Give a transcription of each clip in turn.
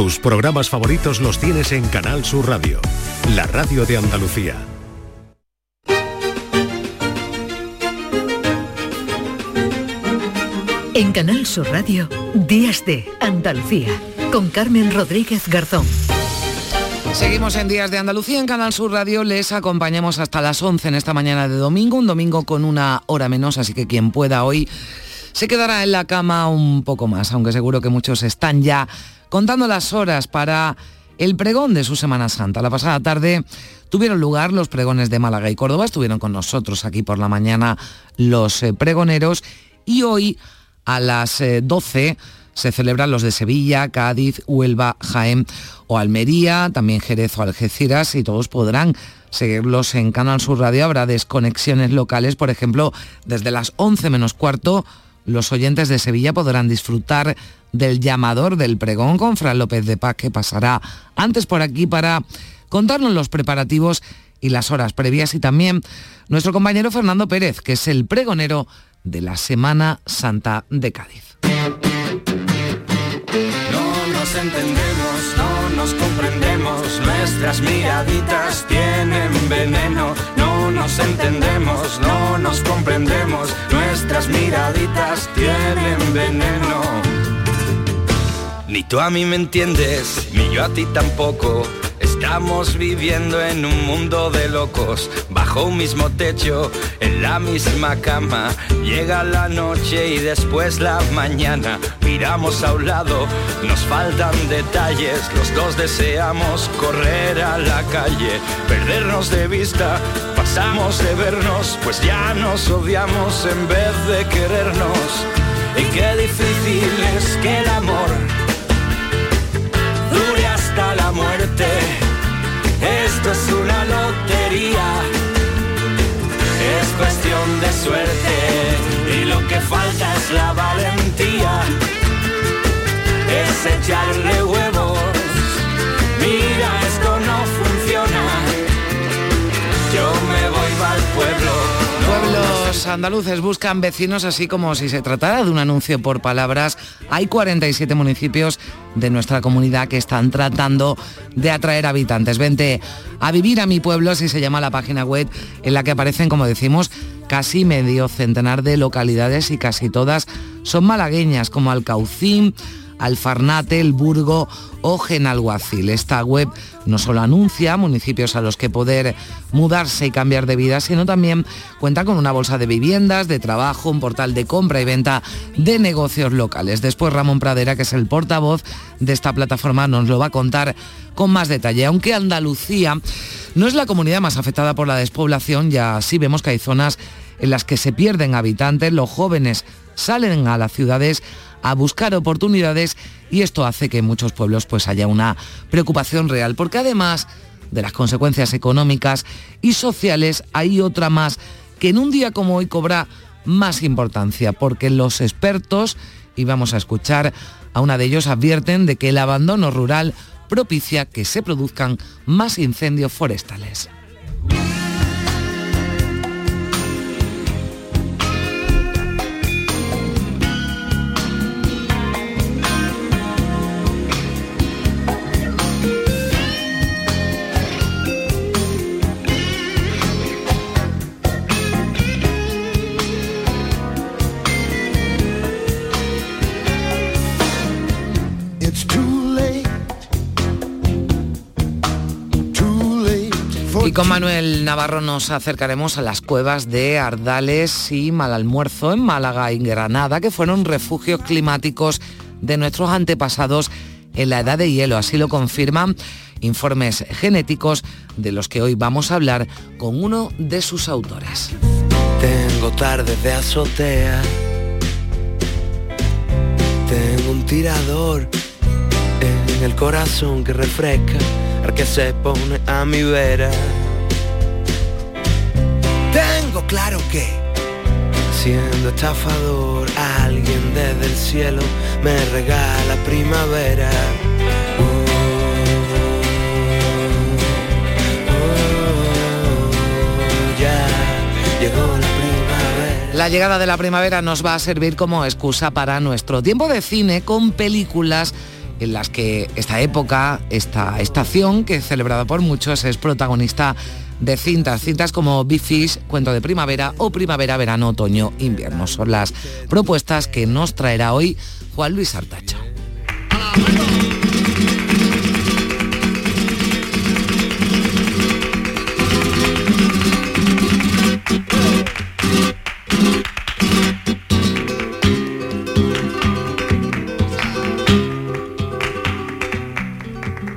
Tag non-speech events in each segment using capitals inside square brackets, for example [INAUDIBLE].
Tus programas favoritos los tienes en Canal Sur Radio, la radio de Andalucía. En Canal Sur Radio, Días de Andalucía, con Carmen Rodríguez Garzón. Seguimos en Días de Andalucía en Canal Sur Radio. Les acompañamos hasta las 11 en esta mañana de domingo, un domingo con una hora menos, así que quien pueda hoy se quedará en la cama un poco más, aunque seguro que muchos están ya contando las horas para el pregón de su Semana Santa. La pasada tarde tuvieron lugar los pregones de Málaga y Córdoba, estuvieron con nosotros aquí por la mañana los eh, pregoneros y hoy a las 12 eh, se celebran los de Sevilla, Cádiz, Huelva, Jaén o Almería, también Jerez o Algeciras y todos podrán seguirlos en Canal Sur Radio. Habrá desconexiones locales, por ejemplo, desde las 11 menos cuarto los oyentes de Sevilla podrán disfrutar del llamador del pregón con Fran López de Paz, que pasará antes por aquí para contarnos los preparativos y las horas previas, y también nuestro compañero Fernando Pérez, que es el pregonero de la Semana Santa de Cádiz. No nos entendemos, no nos comprendemos, nuestras miraditas tienen veneno, no nos entendemos, no nos comprendemos, nuestras miraditas tienen veneno. Ni tú a mí me entiendes, ni yo a ti tampoco. Estamos viviendo en un mundo de locos, bajo un mismo techo, en la misma cama. Llega la noche y después la mañana. Miramos a un lado, nos faltan detalles. Los dos deseamos correr a la calle, perdernos de vista. Pasamos de vernos, pues ya nos odiamos en vez de querernos. Y qué difícil es que el amor Esto es una lotería, es cuestión de suerte y lo que falta es la valentía, es echarle huevos. Pueblos andaluces buscan vecinos así como si se tratara de un anuncio por palabras. Hay 47 municipios de nuestra comunidad que están tratando de atraer habitantes. Vente a vivir a mi pueblo, así se llama la página web en la que aparecen, como decimos, casi medio centenar de localidades y casi todas son malagueñas, como Alcaucín, Alfarnate, El Burgo o Genalguacil. Esta web no solo anuncia municipios a los que poder mudarse y cambiar de vida, sino también cuenta con una bolsa de viviendas, de trabajo, un portal de compra y venta de negocios locales. Después Ramón Pradera, que es el portavoz de esta plataforma, nos lo va a contar con más detalle. Aunque Andalucía no es la comunidad más afectada por la despoblación, ya sí vemos que hay zonas en las que se pierden habitantes, los jóvenes salen a las ciudades a buscar oportunidades y esto hace que en muchos pueblos pues haya una preocupación real, porque además de las consecuencias económicas y sociales hay otra más que en un día como hoy cobra más importancia, porque los expertos, y vamos a escuchar a una de ellos, advierten de que el abandono rural propicia que se produzcan más incendios forestales. Con Manuel Navarro nos acercaremos a las cuevas de Ardales y Malalmuerzo en Málaga y Granada, que fueron refugios climáticos de nuestros antepasados en la edad de hielo. Así lo confirman informes genéticos de los que hoy vamos a hablar con uno de sus autores. Tengo tardes de azotea. Tengo un tirador en el corazón que refresca al que se pone a mi vera. Claro que siendo estafador alguien desde el cielo me regala primavera. ya llegó la primavera. La llegada de la primavera nos va a servir como excusa para nuestro tiempo de cine con películas en las que esta época, esta estación, que es celebrada por muchos, es protagonista de cintas, cintas como Big Cuento de Primavera o Primavera, Verano, Otoño, Invierno. Son las propuestas que nos traerá hoy Juan Luis Artacha.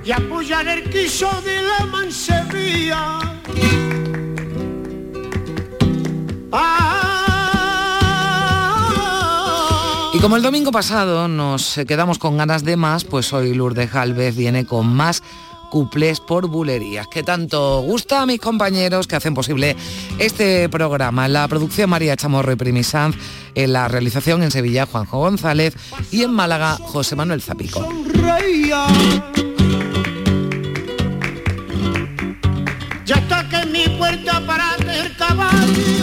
y apoyar el quiso como el domingo pasado nos quedamos con ganas de más, pues hoy Lourdes Galvez viene con más cuplés por bulerías, que tanto gusta a mis compañeros que hacen posible este programa. La producción María Chamorro y Primisanz, en la realización en Sevilla Juanjo González y en Málaga José Manuel Zapico. Ya en mi puerta para el caballo.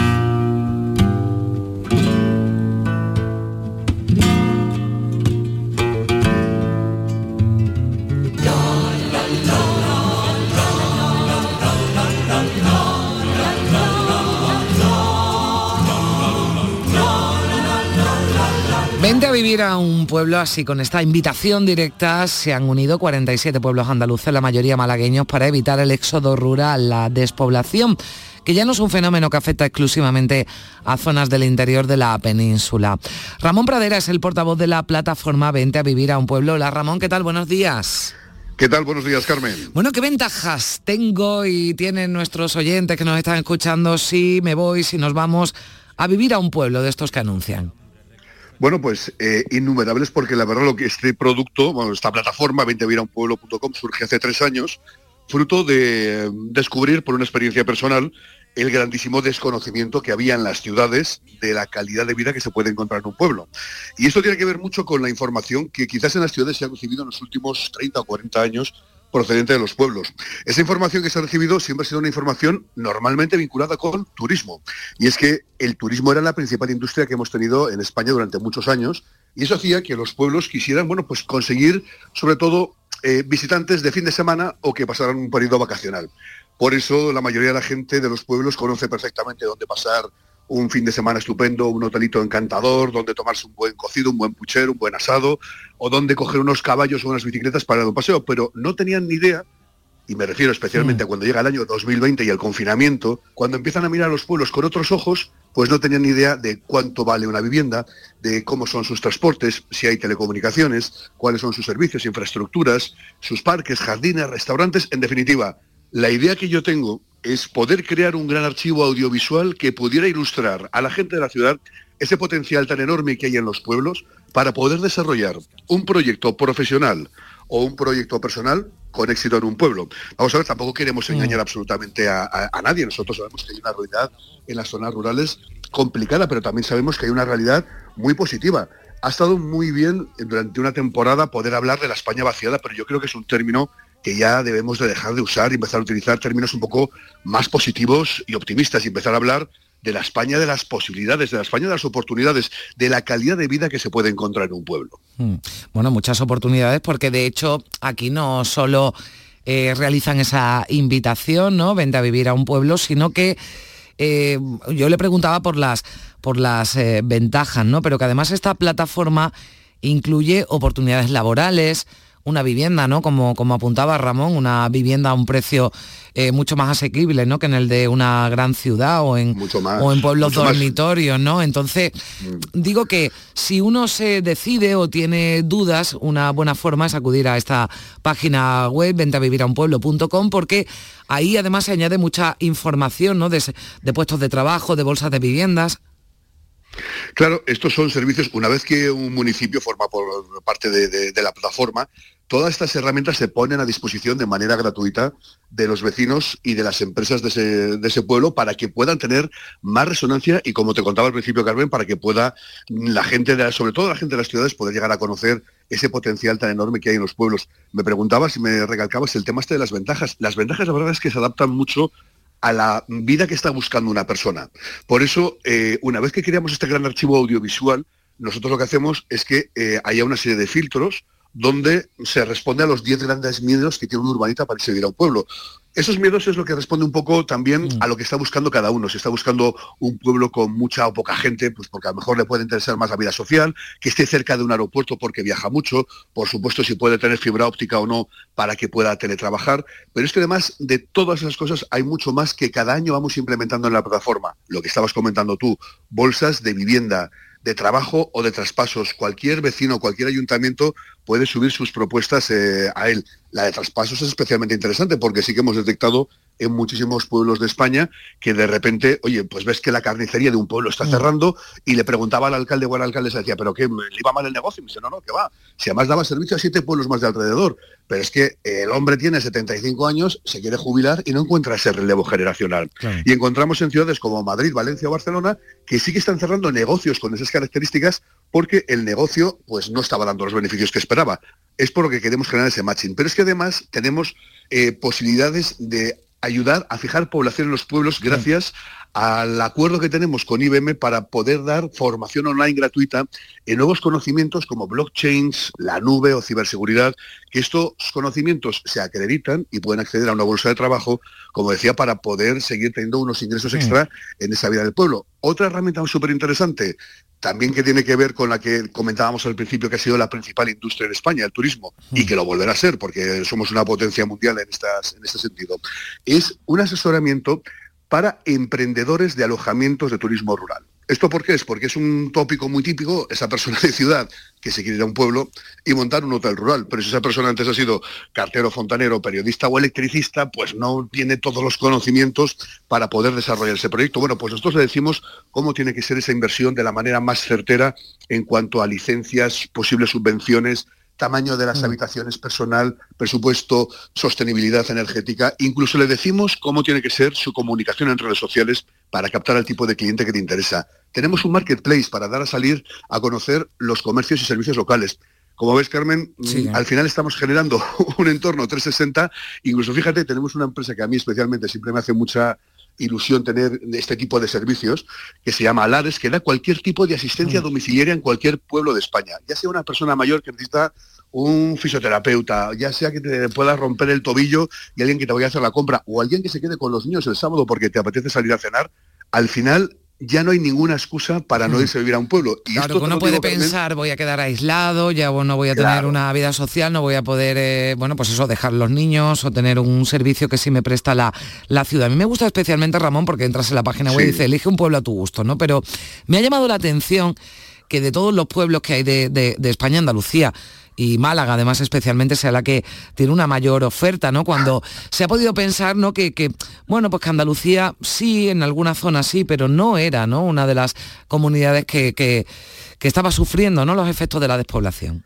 Vivir a un pueblo así, con esta invitación directa se han unido 47 pueblos andaluces, la mayoría malagueños, para evitar el éxodo rural, la despoblación, que ya no es un fenómeno que afecta exclusivamente a zonas del interior de la península. Ramón Pradera es el portavoz de la plataforma Vente a vivir a un pueblo. Hola Ramón, ¿qué tal? Buenos días. ¿Qué tal? Buenos días, Carmen. Bueno, ¿qué ventajas tengo y tienen nuestros oyentes que nos están escuchando si me voy, si nos vamos a vivir a un pueblo de estos que anuncian? Bueno, pues eh, innumerables porque la verdad lo que este producto, bueno, esta plataforma 20viraunpueblo.com surge hace tres años, fruto de eh, descubrir por una experiencia personal el grandísimo desconocimiento que había en las ciudades de la calidad de vida que se puede encontrar en un pueblo. Y esto tiene que ver mucho con la información que quizás en las ciudades se ha recibido en los últimos 30 o 40 años procedente de los pueblos. Esa información que se ha recibido siempre ha sido una información normalmente vinculada con turismo. Y es que el turismo era la principal industria que hemos tenido en España durante muchos años y eso hacía que los pueblos quisieran, bueno, pues conseguir sobre todo eh, visitantes de fin de semana o que pasaran un periodo vacacional. Por eso la mayoría de la gente de los pueblos conoce perfectamente dónde pasar un fin de semana estupendo, un hotelito encantador, donde tomarse un buen cocido, un buen puchero, un buen asado, o donde coger unos caballos o unas bicicletas para dar un paseo, pero no tenían ni idea, y me refiero especialmente a cuando llega el año 2020 y el confinamiento, cuando empiezan a mirar los pueblos con otros ojos, pues no tenían ni idea de cuánto vale una vivienda, de cómo son sus transportes, si hay telecomunicaciones, cuáles son sus servicios, infraestructuras, sus parques, jardines, restaurantes, en definitiva, la idea que yo tengo es poder crear un gran archivo audiovisual que pudiera ilustrar a la gente de la ciudad ese potencial tan enorme que hay en los pueblos, para poder desarrollar un proyecto profesional o un proyecto personal con éxito en un pueblo. Vamos a ver, tampoco queremos Mm. engañar absolutamente a, a- a nadie. Nosotros sabemos que hay una realidad en las zonas rurales complicada, pero también sabemos que hay una realidad muy positiva. Ha estado muy bien durante una temporada poder hablar de la España vaciada, pero yo creo que es un término que ya debemos de dejar de usar y empezar a utilizar términos un poco más positivos y optimistas y empezar a hablar de la España de las posibilidades, de la España de las oportunidades, de la calidad de vida que se puede encontrar en un pueblo. Mm. Bueno, muchas oportunidades porque de hecho aquí no solo eh, realizan esa invitación, ¿no? Vente a vivir a un pueblo, sino que eh, yo le preguntaba por las, por las eh, ventajas, ¿no? Pero que además esta plataforma incluye oportunidades laborales, una vivienda, ¿no? Como, como apuntaba Ramón, una vivienda a un precio eh, mucho más asequible, ¿no? Que en el de una gran ciudad o en, Mucho más, o en pueblos más. dormitorios, ¿no? Entonces, digo que si uno se decide o tiene dudas, una buena forma es acudir a esta página web, ventavivirunpueblo.com, porque ahí además se añade mucha información, ¿no? De puestos de trabajo, de bolsas de viviendas. Claro, estos son servicios, una vez que un municipio forma por parte de, la plataforma, todas estas herramientas se ponen a disposición de manera gratuita de los vecinos y de las empresas de ese, de ese pueblo para que puedan tener más resonancia y, como te contaba al principio, Carmen, para que pueda la gente, de, sobre todo la gente de las ciudades, poder llegar a conocer ese potencial tan enorme que hay en los pueblos. Me preguntabas y me recalcabas el tema este de las ventajas. Las ventajas, la verdad es que se adaptan mucho a la vida que está buscando una persona. Por eso, eh, una vez que creamos este gran archivo audiovisual, nosotros lo que hacemos es que eh, haya una serie de filtros donde se responde a los 10 grandes miedos que tiene un urbanita para irse a un pueblo. Esos miedos es lo que responde un poco también a lo que está buscando cada uno. Si está buscando un pueblo con mucha o poca gente, pues porque a lo mejor le puede interesar más la vida social, que esté cerca de un aeropuerto porque viaja mucho, por supuesto si puede tener fibra óptica o no para que pueda teletrabajar, pero es que además de todas esas cosas hay mucho más que cada año vamos implementando en la plataforma. Lo que estabas comentando tú, bolsas de vivienda, de trabajo o de traspasos. Cualquier vecino, cualquier ayuntamiento puede subir sus propuestas eh, a él. La de traspasos es especialmente interesante porque sí que hemos detectado en muchísimos pueblos de España que de repente, oye, pues ves que la carnicería de un pueblo está cerrando y le preguntaba al alcalde o al alcalde, se decía, pero ¿qué? ¿Le iba mal el negocio? Y me dice, no, no, que va. Si además daba servicio a siete pueblos más de alrededor. Pero es que el hombre tiene 75 años, se quiere jubilar y no encuentra ese relevo generacional. Y encontramos en ciudades como Madrid, Valencia o Barcelona que sí que están cerrando negocios con esas características porque el negocio pues no estaba dando los beneficios que esperaba. Es por lo que queremos generar ese matching. Pero es que además tenemos eh, posibilidades de ayudar a fijar población en los pueblos gracias al acuerdo que tenemos con IBM para poder dar formación online gratuita en nuevos conocimientos como blockchains, la nube o ciberseguridad, que estos conocimientos se acreditan y pueden acceder a una bolsa de trabajo, como decía, para poder seguir teniendo unos ingresos extra en esa vida del pueblo. Otra herramienta súper interesante, también que tiene que ver con la que comentábamos al principio, que ha sido la principal industria en España, el turismo, y que lo volverá a ser, porque somos una potencia mundial en, estas, en este sentido, es un asesoramiento para emprendedores de alojamientos de turismo rural. ¿Esto por qué es? Porque es un tópico muy típico, esa persona de ciudad que se quiere ir a un pueblo y montar un hotel rural. Pero si esa persona antes ha sido cartero, fontanero, periodista o electricista, pues no tiene todos los conocimientos para poder desarrollar ese proyecto. Bueno, pues nosotros le decimos cómo tiene que ser esa inversión de la manera más certera en cuanto a licencias, posibles subvenciones, tamaño de las habitaciones personal, presupuesto, sostenibilidad energética. Incluso le decimos cómo tiene que ser su comunicación en redes sociales para captar al tipo de cliente que te interesa. Tenemos un marketplace para dar a salir a conocer los comercios y servicios locales. Como ves, Carmen, Sí. al final estamos generando [LAUGHS] un entorno 360. Incluso, fíjate, tenemos una empresa que a mí especialmente siempre me hace mucha ilusión tener este tipo de servicios, que se llama Alares, que da cualquier tipo de asistencia domiciliaria en cualquier pueblo de España. Ya sea una persona mayor que necesita un fisioterapeuta, ya sea que te pueda romper el tobillo y alguien que te vaya a hacer la compra, o alguien que se quede con los niños el sábado porque te apetece salir a cenar, al final ya no hay ninguna excusa para no irse a vivir a un pueblo. Y Claro, esto uno puede pensar, voy a quedar aislado, ya no voy a tener una vida social, no voy a poder, eh, bueno, pues eso, dejar los niños o tener un servicio que sí me presta la, la ciudad. A mí me gusta especialmente, Ramón, porque entras en la página web y dice, elige un pueblo a tu gusto, ¿no? Pero me ha llamado la atención que de todos los pueblos que hay de, de- de España, Andalucía, y Málaga además especialmente sea la que tiene una mayor oferta, ¿no? Cuando se ha podido pensar, ¿no? Que, que, bueno, pues que Andalucía sí, en alguna zona sí, pero no era, ¿no? Una de las comunidades que, que, que estaba sufriendo ¿no? los efectos de la despoblación.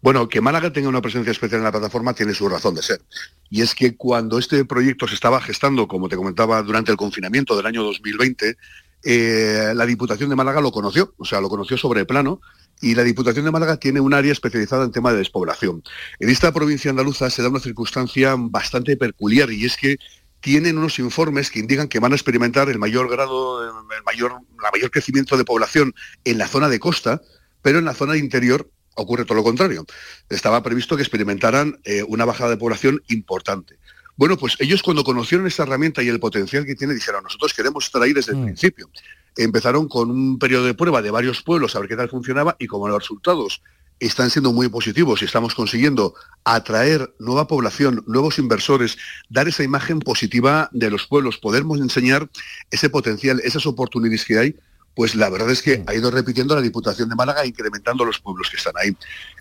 Bueno, que Málaga tenga una presencia especial en la plataforma tiene su razón de ser. Y es que cuando este proyecto se estaba gestando, como te comentaba, durante el confinamiento del año 2020, eh, la Diputación de Málaga lo conoció, o sea, lo conoció sobre plano, y la Diputación de Málaga tiene un área especializada en tema de despoblación. En esta provincia andaluza se da una circunstancia bastante peculiar y es que tienen unos informes que indican que van a experimentar el mayor grado, el mayor, la mayor crecimiento de población en la zona de costa, pero en la zona interior ocurre todo lo contrario. Estaba previsto que experimentaran eh, una bajada de población importante. Bueno, pues ellos cuando conocieron esta herramienta y el potencial que tiene, dijeron, nosotros queremos estar ahí desde el mm. principio. Empezaron con un periodo de prueba de varios pueblos a ver qué tal funcionaba y como los resultados están siendo muy positivos y estamos consiguiendo atraer nueva población, nuevos inversores, dar esa imagen positiva de los pueblos, podernos enseñar ese potencial, esas oportunidades que hay, pues la verdad es que ha ido repitiendo la Diputación de Málaga, incrementando los pueblos que están ahí.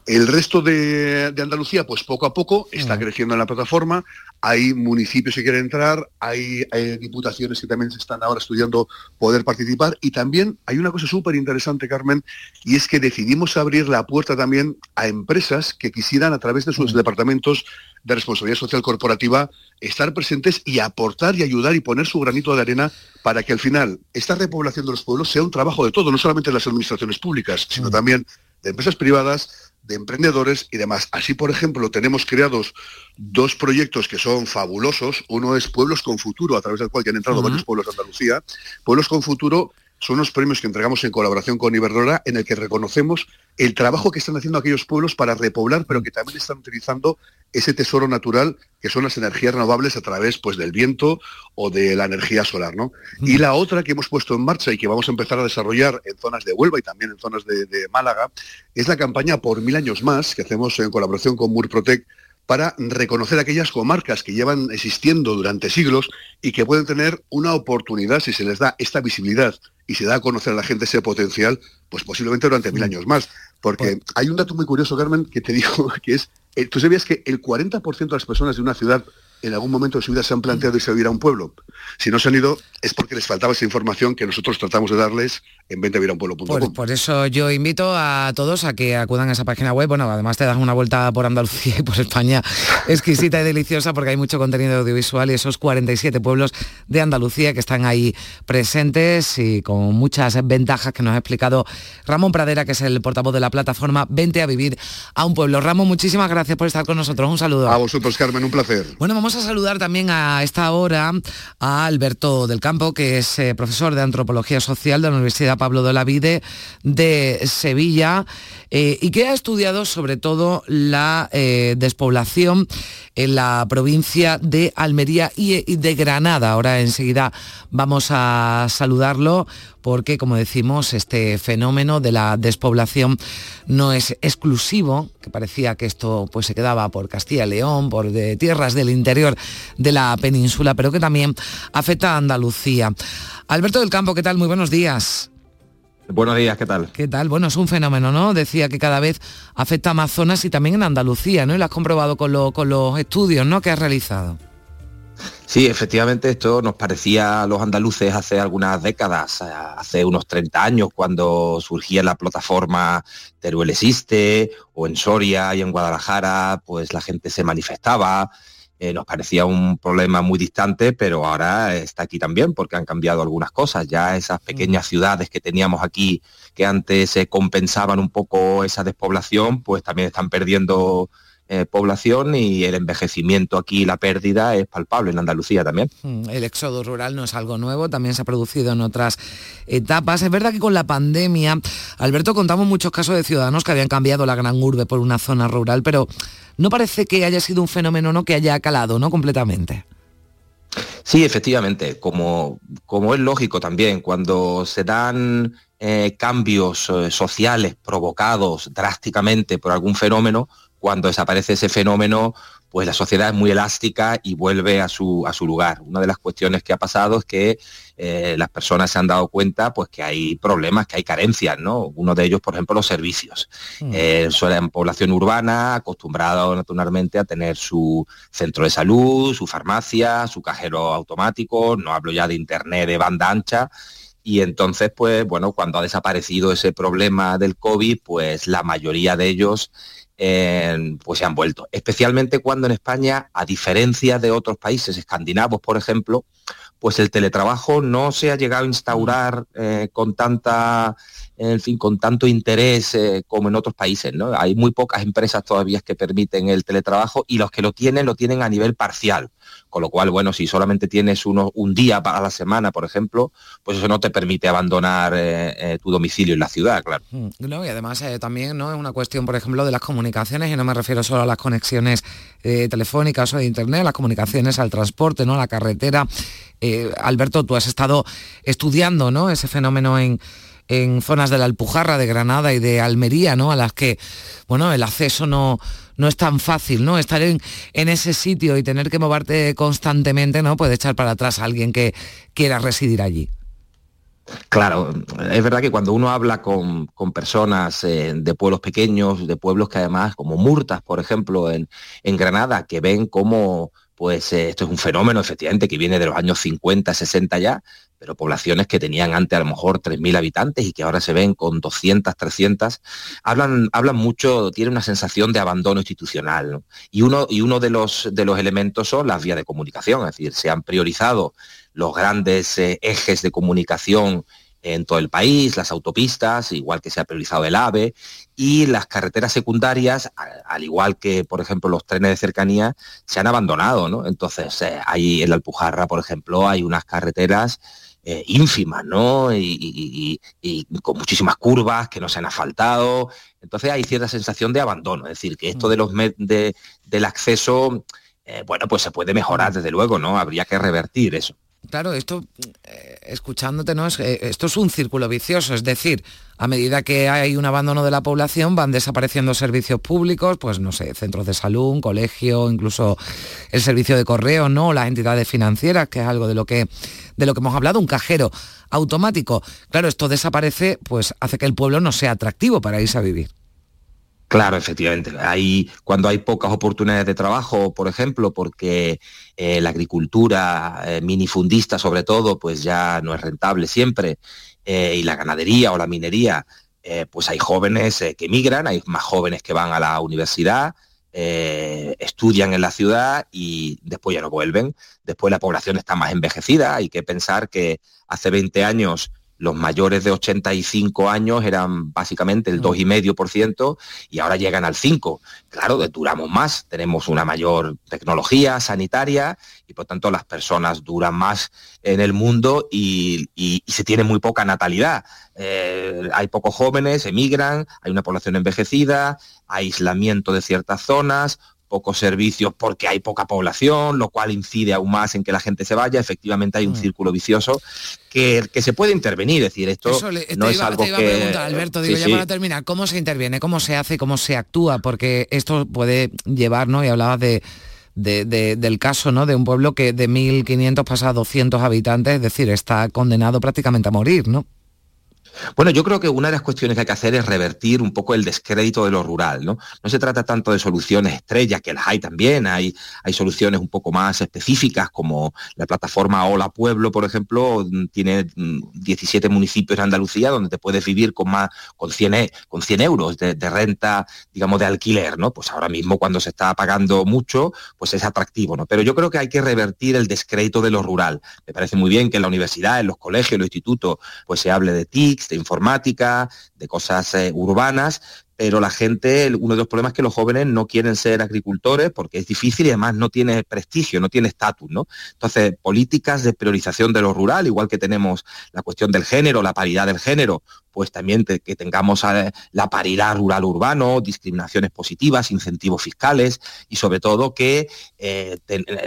El resto de, Andalucía, pues poco a poco está creciendo en la plataforma, hay municipios que quieren entrar, hay, diputaciones que también se están ahora estudiando poder participar. Y también hay una cosa súper interesante, Carmen, y es que decidimos abrir la puerta también a empresas que quisieran a través de sus departamentos de responsabilidad social corporativa estar presentes y aportar y ayudar y poner su granito de arena para que al final esta repoblación de los pueblos sea un trabajo de todo, no solamente de las administraciones públicas, sino también de empresas privadas, de emprendedores y demás. Así, por ejemplo, tenemos creados dos proyectos que son fabulosos. Uno es Pueblos con Futuro, a través del cual ya han entrado varios pueblos de Andalucía. Pueblos con Futuro son unos premios que entregamos en colaboración con Iberdrola en el que reconocemos el trabajo que están haciendo aquellos pueblos para repoblar, pero que también están utilizando ese tesoro natural que son las energías renovables a través pues, del viento o de la energía solar. ¿no? Y la otra que hemos puesto en marcha y que vamos a empezar a desarrollar en zonas de Huelva y también en zonas de, de Málaga es la campaña Por Mil Años Más que hacemos en colaboración con Murprotec para reconocer aquellas comarcas que llevan existiendo durante siglos y que pueden tener una oportunidad si se les da esta visibilidad y se da a conocer a la gente ese potencial, pues posiblemente durante mil mm. años más. Porque pues hay un dato muy curioso, Carmen, que te [LAUGHS] digo que es, eh, tú sabías que el 40% de las personas de una ciudad en algún momento de su vida se han planteado irse a vivir a un pueblo. Si no se han ido es porque les faltaba esa información que nosotros tratamos de darles en ventevirunpueblo.com. Por, por eso yo invito a todos a que acudan a esa página web. Bueno, además te das una vuelta por Andalucía y por España [LAUGHS] exquisita y deliciosa porque hay mucho contenido audiovisual y esos 47 pueblos de Andalucía que están ahí presentes y con muchas ventajas que nos ha explicado Ramón Pradera, que es el portavoz de la plataforma Vente a vivir a un pueblo. Ramón, muchísimas gracias por estar con nosotros. Un saludo. A vosotros, Carmen, un placer. Bueno, vamos a saludar también a esta hora a Alberto del Campo, que es eh, profesor de Antropología Social de la Universidad Pablo de de Sevilla eh, y que ha estudiado sobre todo la eh, despoblación en la provincia de Almería y, de Granada. Ahora enseguida vamos a saludarlo porque, como decimos, este fenómeno de la despoblación no es exclusivo, que parecía que esto pues, se quedaba por Castilla y León, por de tierras del interior de la península, pero que también afecta a Andalucía. Alberto del Campo, ¿qué tal? Muy buenos días. Buenos días, ¿qué tal? ¿Qué tal? Bueno, es un fenómeno, ¿no? Decía que cada vez afecta a más zonas y también en Andalucía, ¿no? Y lo has comprobado con, los estudios, ¿no? Que has realizado. Sí, efectivamente esto nos parecía a los andaluces hace algunas décadas, hace unos 30 años, cuando surgía la plataforma Teruel Existe, o en Soria y en Guadalajara, pues la gente se manifestaba, eh, nos parecía un problema muy distante, pero ahora está aquí también porque han cambiado algunas cosas. Ya esas pequeñas ciudades que teníamos aquí, que antes se compensaban un poco esa despoblación, pues también están perdiendo eh, población y el envejecimiento aquí, la pérdida es palpable en Andalucía también. Mm, el éxodo rural no es algo nuevo, también se ha producido en otras etapas. Es verdad que con la pandemia, Alberto, contamos muchos casos de ciudadanos que habían cambiado la gran urbe por una zona rural, pero no parece que haya sido un fenómeno ¿no? que haya calado ¿no? completamente. Sí, efectivamente, como, como es lógico también, cuando se dan eh, cambios eh, sociales provocados drásticamente por algún fenómeno, cuando desaparece ese fenómeno, pues la sociedad es muy elástica y vuelve a su, a su lugar. Una de las cuestiones que ha pasado es que eh, las personas se han dado cuenta pues, que hay problemas, que hay carencias, ¿no? Uno de ellos, por ejemplo, los servicios. Mm. Eh, en población urbana, acostumbrada naturalmente a tener su centro de salud, su farmacia, su cajero automático, no hablo ya de internet de banda ancha, y entonces, pues bueno, cuando ha desaparecido ese problema del COVID, pues la mayoría de ellos pues se han vuelto. Especialmente cuando en España, a diferencia de otros países escandinavos, por ejemplo, pues el teletrabajo no se ha llegado a instaurar eh, con tanta en fin, con tanto interés eh, como en otros países. ¿no? Hay muy pocas empresas todavía que permiten el teletrabajo y los que lo tienen lo tienen a nivel parcial. Con lo cual, bueno, si solamente tienes uno, un día para la semana, por ejemplo, pues eso no te permite abandonar eh, eh, tu domicilio en la ciudad, claro. Mm, no, y además también ¿no? es una cuestión, por ejemplo, de las comunicaciones, y no me refiero solo a las conexiones telefónicas o de internet, las comunicaciones al transporte, ¿no? a la carretera. Alberto, tú has estado estudiando ¿no? ese fenómeno en en zonas de la Alpujarra, de Granada y de Almería, ¿no? A las que, bueno, el acceso no, no es tan fácil, ¿no? Estar en, en, ese sitio y tener que moverte constantemente, ¿no? Puede echar para atrás a alguien que quiera residir allí. Claro, es verdad que cuando uno habla con, personas eh, de pueblos pequeños, de pueblos que además, como Murtas, por ejemplo, en, en Granada, que ven cómo pues eh, esto es un fenómeno efectivamente que viene de los años 50, 60 ya, pero poblaciones que tenían antes a lo mejor 3.000 habitantes y que ahora se ven con 200, 300, hablan, hablan mucho, tienen una sensación de abandono institucional. Y uno, y uno de, los, de los elementos son las vías de comunicación, es decir, se han priorizado los grandes eh, ejes de comunicación en todo el país, las autopistas, igual que se ha priorizado el AVE, y las carreteras secundarias, al igual que, por ejemplo, los trenes de cercanía, se han abandonado. Entonces, eh, ahí en la Alpujarra, por ejemplo, hay unas carreteras eh, ínfimas, ¿no? Y, con muchísimas curvas que no se han asfaltado. Entonces hay cierta sensación de abandono, es decir, que esto mm. de los de, del acceso, eh, bueno, pues se puede mejorar, desde luego, ¿no? Habría que revertir eso. Claro, esto, eh, escuchándote, ¿no? Es, eh, esto es un círculo vicioso, es decir, a medida que hay un abandono de la población van desapareciendo servicios públicos, pues no sé, centros de salud, un colegio, incluso el servicio de correo, ¿no? Las entidades financieras, que es algo de lo que, de lo que hemos hablado, un cajero automático. Claro, esto desaparece, pues hace que el pueblo no sea atractivo para irse a vivir. Claro, efectivamente. Hay, cuando hay pocas oportunidades de trabajo, por ejemplo, porque eh, la agricultura eh, minifundista sobre todo, pues ya no es rentable siempre, eh, y la ganadería o la minería, pues hay jóvenes que emigran, hay más jóvenes que van a la universidad, estudian en la ciudad y después ya no vuelven. Después la población está más envejecida, hay que pensar que hace 20 años los mayores de 85 años eran básicamente el 2,5% y ahora llegan al 5%. Claro, duramos más, tenemos una mayor tecnología sanitaria y por tanto las personas duran más en el mundo y, se tiene muy poca natalidad. Eh, hay pocos jóvenes, emigran, hay una población envejecida, aislamiento de ciertas zonas, pocos servicios porque hay poca población, lo cual incide aún más en que la gente se vaya. Efectivamente hay un mm. círculo vicioso que, que, se puede intervenir. Es decir, esto no es algo que... Alberto, digo, ya para terminar, ¿cómo se interviene? ¿Cómo se hace? ¿Cómo se actúa? Porque esto puede llevar, ¿no? Y hablabas de, del caso ¿no? de un pueblo que de 1.500 pasa a 200 habitantes, es decir, está condenado prácticamente a morir, ¿no? Bueno, yo creo que una de las cuestiones que hay que hacer es revertir un poco el descrédito de lo rural, ¿no? No se trata tanto de soluciones estrellas, que las hay también, hay, hay soluciones un poco más específicas, como la plataforma Hola Pueblo, por ejemplo, tiene 17 mm, municipios en Andalucía donde te puedes vivir con más, con 100, e, con 100 euros de, renta, digamos, de alquiler, ¿no? Pues ahora mismo cuando se está pagando mucho, pues es atractivo, ¿no? Pero yo creo que hay que revertir el descrédito de lo rural. Me parece muy bien que en la universidad, en los colegios, en los institutos, pues se hable de TICs, de informática, de cosas eh, urbanas, pero la gente, uno de los problemas es que los jóvenes no quieren ser agricultores porque es difícil y además no tiene prestigio, no tiene estatus, ¿no? Entonces, políticas de priorización de lo rural, igual que tenemos la cuestión del género, la paridad del género, pues también que tengamos eh, la paridad rural-urbano, discriminaciones positivas, incentivos fiscales y sobre todo que eh,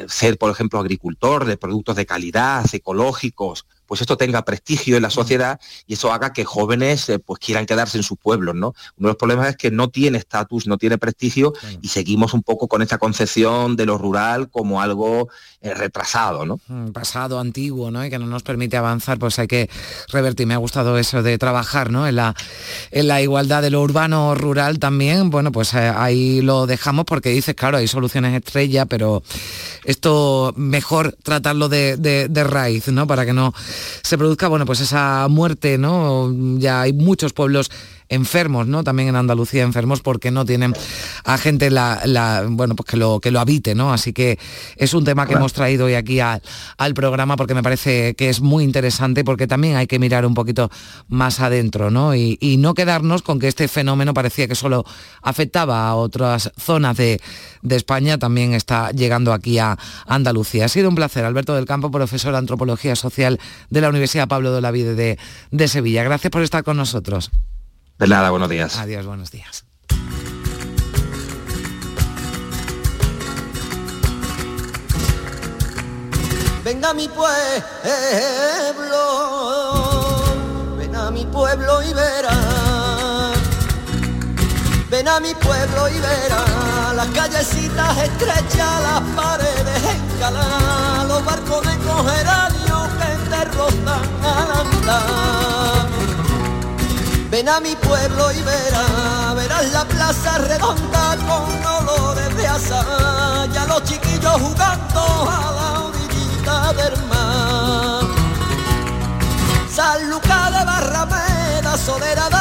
ser, por ejemplo, agricultor de productos de calidad, ecológicos, pues esto tenga prestigio en la sociedad y eso haga que jóvenes eh, pues quieran quedarse en sus pueblos, ¿no? Uno de los problemas es que no tiene estatus, no tiene prestigio y seguimos un poco con esta concepción de lo rural como algo eh, retrasado, ¿no? Mm, pasado, antiguo, ¿no? Y que no nos permite avanzar, pues hay que revertir. Me ha gustado eso de trabajar, ¿no? En la, en la igualdad de lo urbano rural también, bueno, pues eh, ahí lo dejamos porque dices, claro, hay soluciones estrella, pero esto mejor tratarlo de, de raíz, ¿no? Para que no se produzca, bueno, pues esa muerte, ¿no? Ya hay muchos pueblos enfermos, ¿no? También en Andalucía enfermos porque no tienen a gente la, bueno, pues que lo, que lo habite, ¿no? Así que es un tema que hemos traído hoy aquí al, programa porque me parece que es muy interesante porque también hay que mirar un poquito más adentro, ¿no? Y, no quedarnos con que este fenómeno parecía que solo afectaba a otras zonas de, España, también está llegando aquí a Andalucía. Ha sido un placer, Alberto del Campo, profesor de Antropología Social de la Universidad Pablo de la Vida de, de Sevilla. Gracias por estar con nosotros. De nada, buenos días. Adiós, buenos días. Venga mi pueblo, ven a mi pueblo y verá. Ven a mi pueblo y verá las callecitas estrechas, las paredes escaladas, los barcos de cogeranios que te rozan al andar. Ven a mi pueblo y verás, verás la plaza redonda con olores de asada y a los chiquillos jugando a la orillita del mar. San Lucas de Barrameda, solera de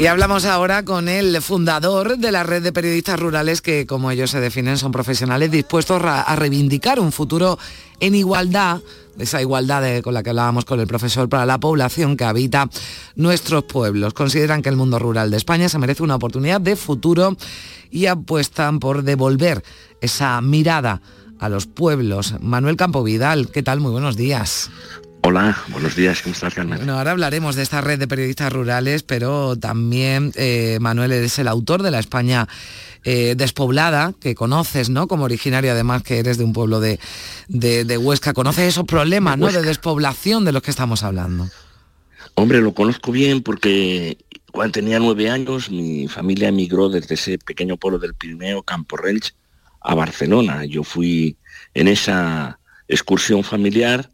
y hablamos ahora con el fundador de la red de periodistas rurales que, como ellos se definen, son profesionales dispuestos a reivindicar un futuro en igualdad esa igualdad con la que hablábamos con el profesor para la población que habita nuestros pueblos. Consideran que el mundo rural de España se merece una oportunidad de futuro y apuestan por devolver esa mirada a los pueblos. Manuel Campo Vidal, ¿qué tal? Muy buenos días. Hola, buenos días, ¿cómo estás, Carmen? Bueno, ahora hablaremos de esta red de periodistas rurales, pero también eh, Manuel es el autor de la España eh, despoblada, que conoces, ¿no? Como originario, además, que eres de un pueblo de, Huesca, conoces esos problemas, ¿no? De despoblación de los que estamos hablando. Hombre, lo conozco bien porque cuando tenía nueve años mi familia emigró desde ese pequeño pueblo del Pirineo, Campo Relch, a Barcelona. Yo fui en esa excursión familiar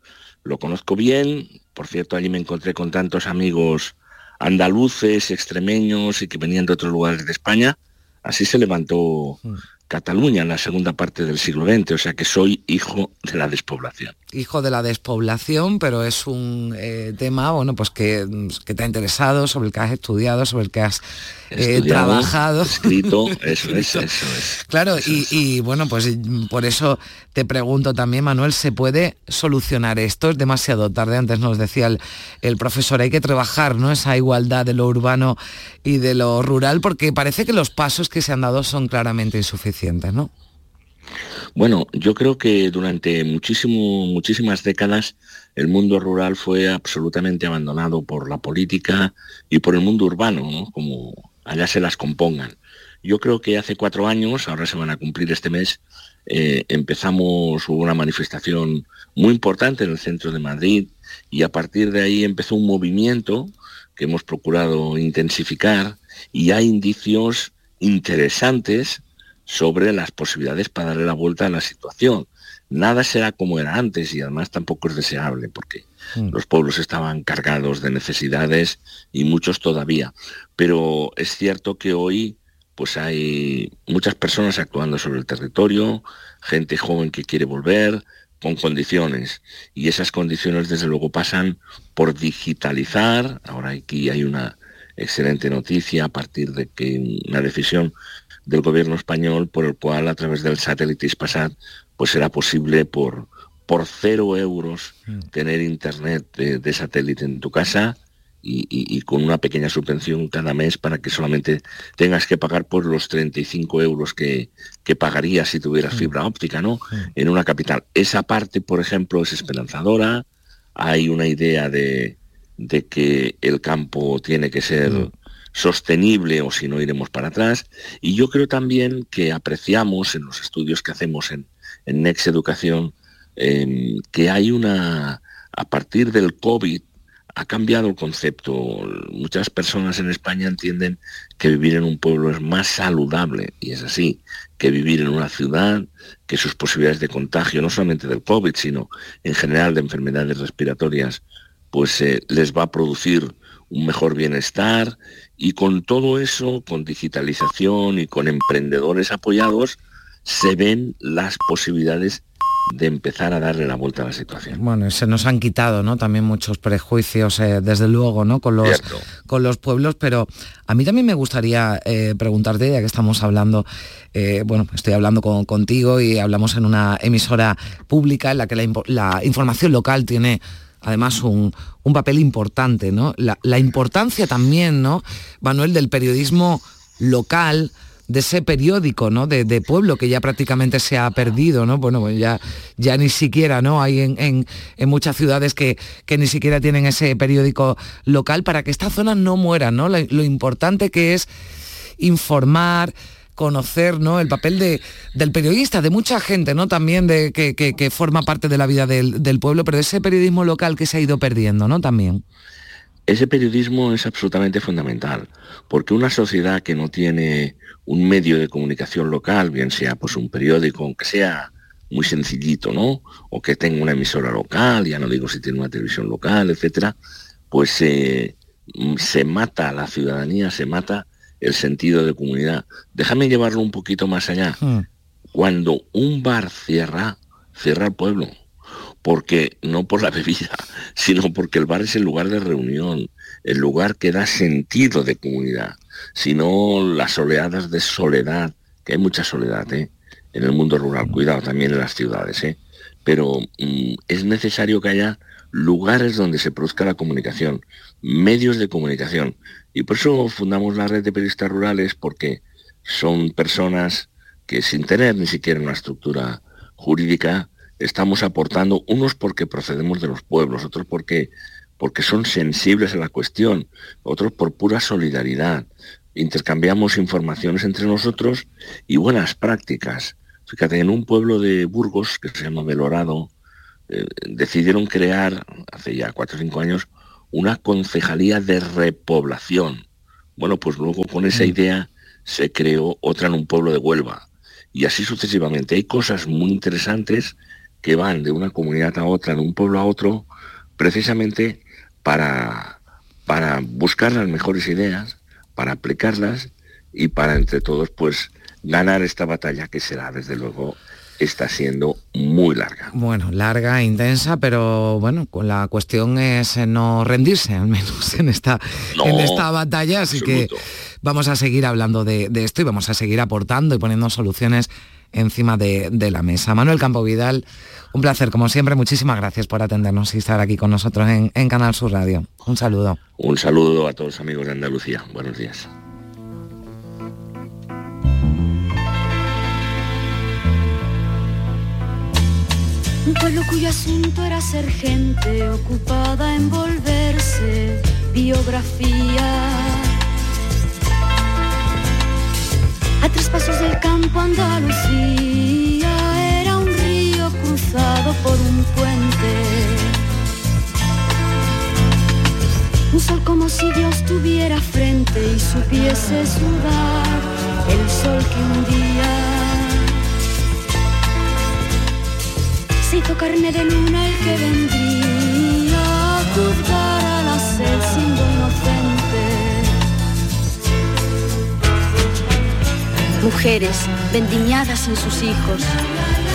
lo conozco bien, por cierto, allí me encontré con tantos amigos andaluces, extremeños y que venían de otros lugares de España. Así se levantó mm. Cataluña en la segunda parte del siglo XX, o sea que soy hijo de la despoblación. Hijo de la despoblación, pero es un eh, tema bueno, pues que, te ha interesado, sobre el que has estudiado, sobre el que has eh, trabajado. Escrito, eso es, [LAUGHS] eso es. Claro, y, bueno, pues por eso te pregunto también, Manuel, ¿se puede solucionar esto? Es demasiado tarde, antes nos decía el, el profesor, hay que trabajar ¿no? esa igualdad de lo urbano y de lo rural, porque parece que los pasos que se han dado son claramente insuficientes. ¿no? Bueno, yo creo que durante muchísimas décadas el mundo rural fue absolutamente abandonado por la política y por el mundo urbano, como allá se las compongan. Yo creo que hace cuatro años, ahora se van a cumplir este mes, eh, empezamos, una manifestación muy importante en el centro de Madrid y a partir de ahí empezó un movimiento que hemos procurado intensificar y hay indicios interesantes sobre las posibilidades para darle la vuelta a la situación. Nada será como era antes y además tampoco es deseable porque mm. los pueblos estaban cargados de necesidades y muchos todavía. Pero es cierto que hoy pues hay muchas personas actuando sobre el territorio, gente joven que quiere volver, con condiciones. Y esas condiciones desde luego pasan por digitalizar. Ahora aquí hay una excelente noticia a partir de que una decisión del gobierno español por el cual a través del satélite Ispasat pues será posible por, por cero euros mm. tener internet de, satélite en tu casa y, con una pequeña subvención cada mes para que solamente tengas que pagar por los 35 euros que, que pagarías si tuvieras mm. fibra óptica, ¿no? Mm. En una capital. Esa parte, por ejemplo, es esperanzadora. Hay una idea de, de que el campo tiene que ser sostenible o si no iremos para atrás. Y yo creo también que apreciamos en los estudios que hacemos en, en Next Educación em, que hay una, a partir del COVID, ha cambiado el concepto. Muchas personas en España entienden que vivir en un pueblo es más saludable, y es así, que vivir en una ciudad, que sus posibilidades de contagio, no solamente del COVID, sino en general de enfermedades respiratorias, pues eh, les va a producir un mejor bienestar y con todo eso, con digitalización y con emprendedores apoyados, se ven las posibilidades de empezar a darle la vuelta a la situación. Bueno, se nos han quitado, ¿no? También muchos prejuicios, eh, desde luego, ¿no? Con los, con los pueblos, pero a mí también me gustaría eh, preguntarte, ya que estamos hablando, eh, bueno, estoy hablando contigo y hablamos en una emisora pública en la que la, información local tiene además un, papel importante, ¿no? La, la importancia también, ¿no, Manuel, del periodismo local, de ese periódico, ¿no? De, pueblo que ya prácticamente se ha perdido, ¿no? Bueno, pues ya, ya ni siquiera, ¿no? Hay en, muchas ciudades que, que, ni siquiera tienen ese periódico local para que esta zona no muera, ¿no? Lo, importante que es informar, conocer ¿no? el papel de, del periodista, de mucha gente, ¿no? También de, que, que, forma parte de la vida del, del, pueblo, pero de ese periodismo local que se ha ido perdiendo, ¿no? También. Ese periodismo es absolutamente fundamental, porque una sociedad que no tiene un medio de comunicación local, bien sea pues un periódico, aunque sea muy sencillito, ¿no? O que tenga una emisora local, ya no digo si tiene una televisión local, etcétera, pues eh, se mata la ciudadanía, se mata el sentido de comunidad. Déjame llevarlo un poquito más allá. Hmm. Cuando un bar cierra, cierra el pueblo porque no por la [LAUGHS] bebida, sino porque el bar es el lugar de reunión, el lugar que da sentido de comunidad, sino las oleadas de soledad, que hay mucha soledad ¿eh? en el mundo rural, cuidado también en las ciudades, ¿eh? pero mm, es necesario que haya lugares donde se produzca la comunicación, medios de comunicación. Y por eso fundamos la red de periodistas rurales, porque son personas que sin tener ni siquiera una estructura jurídica, estamos aportando, unos porque procedemos de los pueblos, otros porque, porque son sensibles a la cuestión, otros por pura solidaridad. Intercambiamos informaciones entre nosotros y buenas prácticas. Fíjate, en un pueblo de Burgos, que se llama Belorado, eh, decidieron crear, hace ya cuatro o cinco años, una concejalía de repoblación. Bueno, pues luego con esa mm. idea se creó otra en un pueblo de Huelva. Y así sucesivamente. Hay cosas muy interesantes que van de una comunidad a otra, de un pueblo a otro, precisamente para, para buscar las mejores ideas, para aplicarlas y para entre todos pues ganar esta batalla que será desde luego está siendo muy larga. Bueno, larga, intensa, pero bueno, la cuestión es no rendirse, al menos en esta, en esta batalla, así que vamos a seguir hablando de, de, esto y vamos a seguir aportando y poniendo soluciones encima de, la mesa. Manuel Campo Vidal, un placer, como siempre, muchísimas gracias por atendernos y estar aquí con nosotros en, en Canal Sur Radio. Un saludo. Un saludo a todos los amigos de Andalucía. Buenos días. Un pueblo cuyo asunto era ser gente ocupada en volverse biografía A tres pasos del campo Andalucía era un río cruzado por un puente. Un sol como si Dios tuviera frente y supiese sudar el sol que un día hizo carne de luna el que vendría a a la sed siendo inocente. mujeres vendimiadas en sus hijos,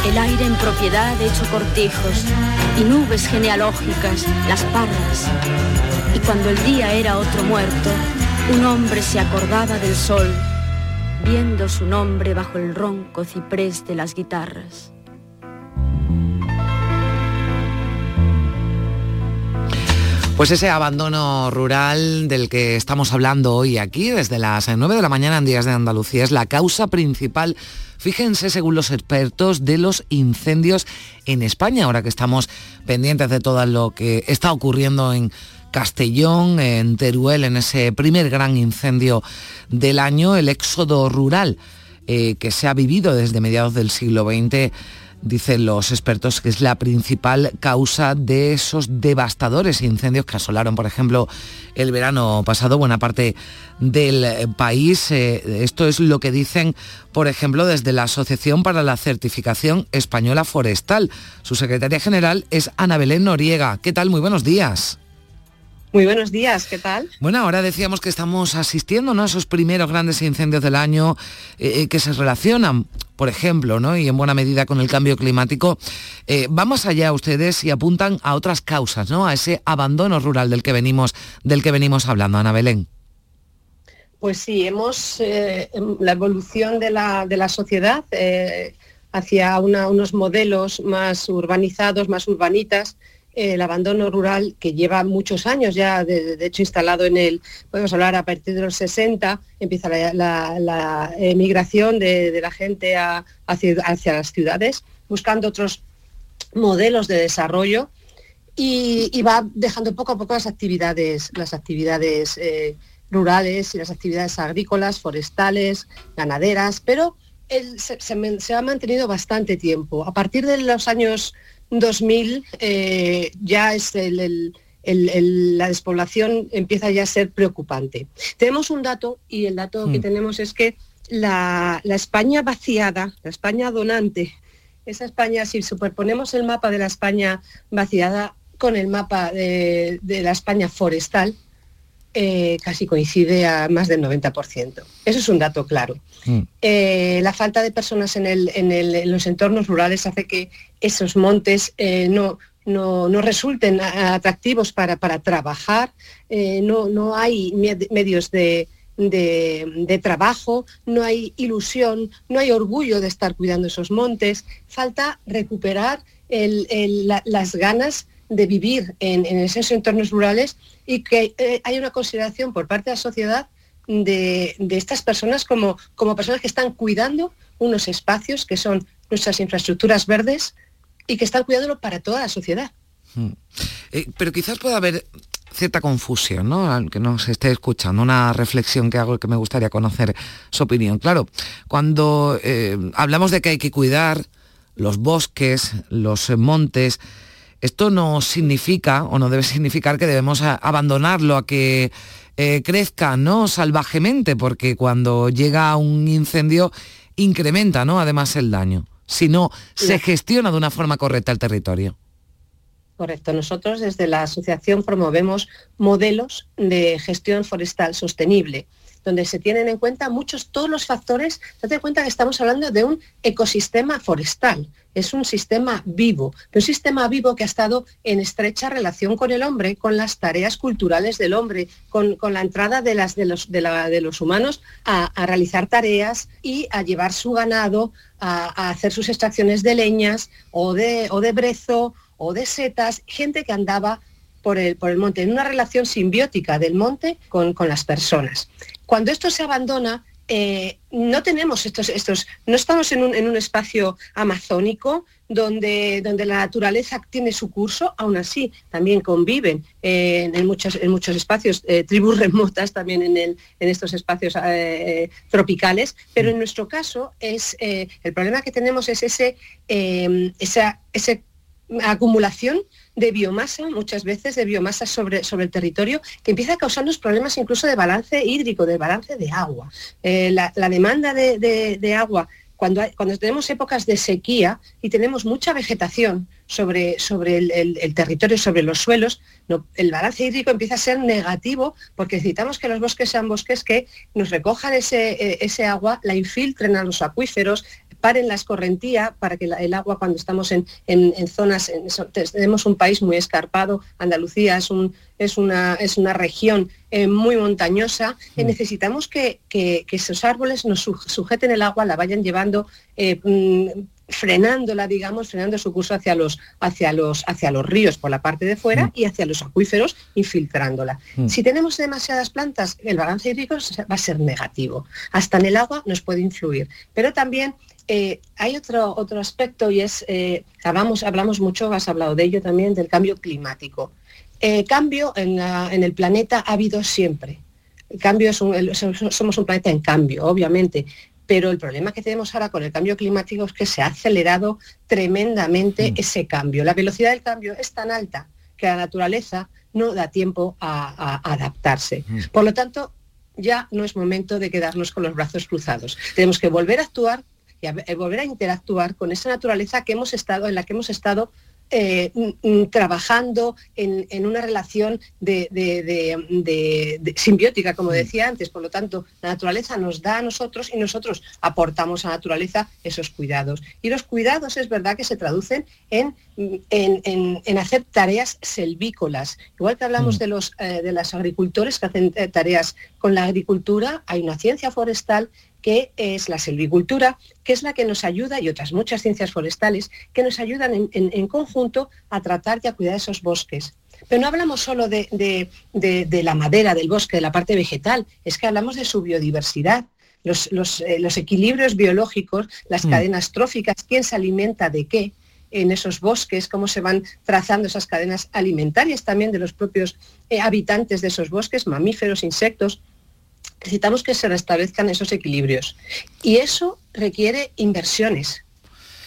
el aire en propiedad hecho cortijos y nubes genealógicas, las parras. Y cuando el día era otro muerto, un hombre se acordaba del sol, viendo su nombre bajo el ronco ciprés de las guitarras. Pues ese abandono rural del que estamos hablando hoy aquí, desde las 9 de la mañana en Días de Andalucía, es la causa principal, fíjense según los expertos, de los incendios en España, ahora que estamos pendientes de todo lo que está ocurriendo en Castellón, en Teruel, en ese primer gran incendio del año, el éxodo rural eh, que se ha vivido desde mediados del siglo XX dicen los expertos que es la principal causa de esos devastadores incendios que asolaron, por ejemplo, el verano pasado buena parte del eh, país. Eh, esto es lo que dicen, por ejemplo, desde la Asociación para la Certificación Española Forestal. Su secretaria general es Ana Belén Noriega. ¿Qué tal? Muy buenos días. Muy buenos días, ¿qué tal? Bueno, ahora decíamos que estamos asistiendo ¿no? a esos primeros grandes incendios del año eh, eh, que se relacionan, por ejemplo, ¿no? y en buena medida con el cambio climático. Eh, vamos allá ustedes y apuntan a otras causas, ¿no? a ese abandono rural del que venimos, del que venimos hablando, Ana Belén. Pues sí, hemos em, la evolución de la, de la sociedad hacia unos modelos más urbanizados, más urbanitas, el abandono rural que lleva muchos años ya, de, hecho instalado en el, podemos hablar a partir de los 60, empieza la, emigración de, la gente hacia, las ciudades, buscando otros modelos de desarrollo y, va dejando poco a poco las actividades, las actividades eh, rurales y las actividades agrícolas, forestales, ganaderas, pero se, ha mantenido bastante tiempo. A partir de los años 2000 eh, ya es la despoblación empieza ya a ser preocupante. Tenemos un dato y el dato que hmm. tenemos es que la, España vaciada, la España donante, esa España, si superponemos el mapa de la España vaciada con el mapa de la España forestal, eh, casi coincide a más del 90%. Eso es un dato claro. Mm. Eh, la falta de personas en, los entornos rurales hace que esos montes eh, no, no, resulten atractivos para, para trabajar, no, no, hay medios de, trabajo, no hay ilusión, no hay orgullo de estar cuidando esos montes, falta recuperar las ganas de vivir en, esos entornos rurales y que eh, hay una consideración por parte de la sociedad de, estas personas como, como personas que están cuidando unos espacios que son nuestras infraestructuras verdes y que están cuidándolo para toda la sociedad. Hmm. Eh, pero quizás pueda haber cierta confusión, ¿no? Aunque no se esté escuchando, una reflexión que hago que me gustaría conocer su opinión. Claro, cuando eh, hablamos de que hay que cuidar los bosques, los montes, esto no significa o no debe significar que debemos abandonarlo a que eh, crezca ¿no? salvajemente, porque cuando llega un incendio incrementa ¿no? además el daño, si no se gestiona de una forma correcta el territorio. Correcto. Nosotros desde la asociación promovemos modelos de gestión forestal sostenible donde se tienen en cuenta muchos, todos los factores. Date cuenta que estamos hablando de un ecosistema forestal, es un sistema vivo, un sistema vivo que ha estado en estrecha relación con el hombre, con las tareas culturales del hombre, con, la entrada de, las, de, los, de, los humanos a, realizar tareas y a llevar su ganado, a, hacer sus extracciones de leñas o de, o de brezo o de setas, gente que andaba por el, por el, monte, en una relación simbiótica del monte con, con, las personas. Cuando esto se abandona, eh, no tenemos estos, estos, no estamos en un, espacio amazónico donde, donde, la naturaleza tiene su curso, aún así también conviven eh, en, muchos, en muchos espacios, eh, tribus [LAUGHS] remotas también en, el, en estos espacios tropicales, pero en nuestro caso es, el problema que tenemos es ese, esa, esa acumulación de biomasa, muchas veces de biomasa sobre, sobre el territorio, que empieza a causarnos problemas incluso de balance hídrico, de balance de agua. Eh, la, demanda de, agua cuando, cuando, tenemos épocas de sequía y tenemos mucha vegetación sobre, sobre el, territorio, sobre los suelos, el balance hídrico empieza a ser negativo porque necesitamos que los bosques sean bosques que nos recojan ese, eh, ese agua, la infiltren a los acuíferos, paren la escorrentía para que el agua cuando estamos en, zonas, tenemos un país muy escarpado, Andalucía es, un, es, una, es una región eh, muy montañosa, y necesitamos que, esos árboles nos sujeten el agua, la vayan llevando eh, mm, frenándola, digamos, frenando su curso hacia los, hacia los, hacia los ríos por la parte de fuera mm. y hacia los acuíferos, infiltrándola. Mm. Si tenemos demasiadas plantas, el balance hídrico va a ser negativo. Hasta en el agua nos puede influir. Pero también eh, hay otro, otro aspecto y es, eh, hablamos, hablamos mucho, has hablado de ello también, del cambio climático. Eh, cambio en, el planeta ha habido siempre. El cambio somos un planeta en cambio, obviamente, pero el problema que tenemos ahora con el cambio climático es que se ha acelerado tremendamente mm. ese cambio. La velocidad del cambio es tan alta que la naturaleza no da tiempo a, adaptarse. Mm. Por lo tanto, ya no es momento de quedarnos con los brazos cruzados. Tenemos que volver a actuar y volver a interactuar con esa naturaleza que hemos estado, en la que hemos estado eh, trabajando en, una relación de, simbiótica, como decía antes. Por lo tanto, la naturaleza nos da a nosotros y nosotros aportamos a la naturaleza esos cuidados. Y los cuidados es verdad que se traducen en, en, hacer tareas selvícolas. Igual que hablamos mm. de los eh, de los agricultores que hacen eh, tareas con la agricultura, hay una ciencia forestal que es la silvicultura, que es la que nos ayuda, y otras muchas ciencias forestales, que nos ayudan en, conjunto a tratar y a cuidar esos bosques. Pero no hablamos solo de, la madera, del bosque, de la parte vegetal, es que hablamos de su biodiversidad, los, eh, equilibrios biológicos, las mm. cadenas tróficas, quién se alimenta de qué en esos bosques, cómo se van trazando esas cadenas alimentarias también de los propios eh, habitantes de esos bosques, mamíferos, insectos necesitamos que se restablezcan esos equilibrios. Y eso requiere inversiones.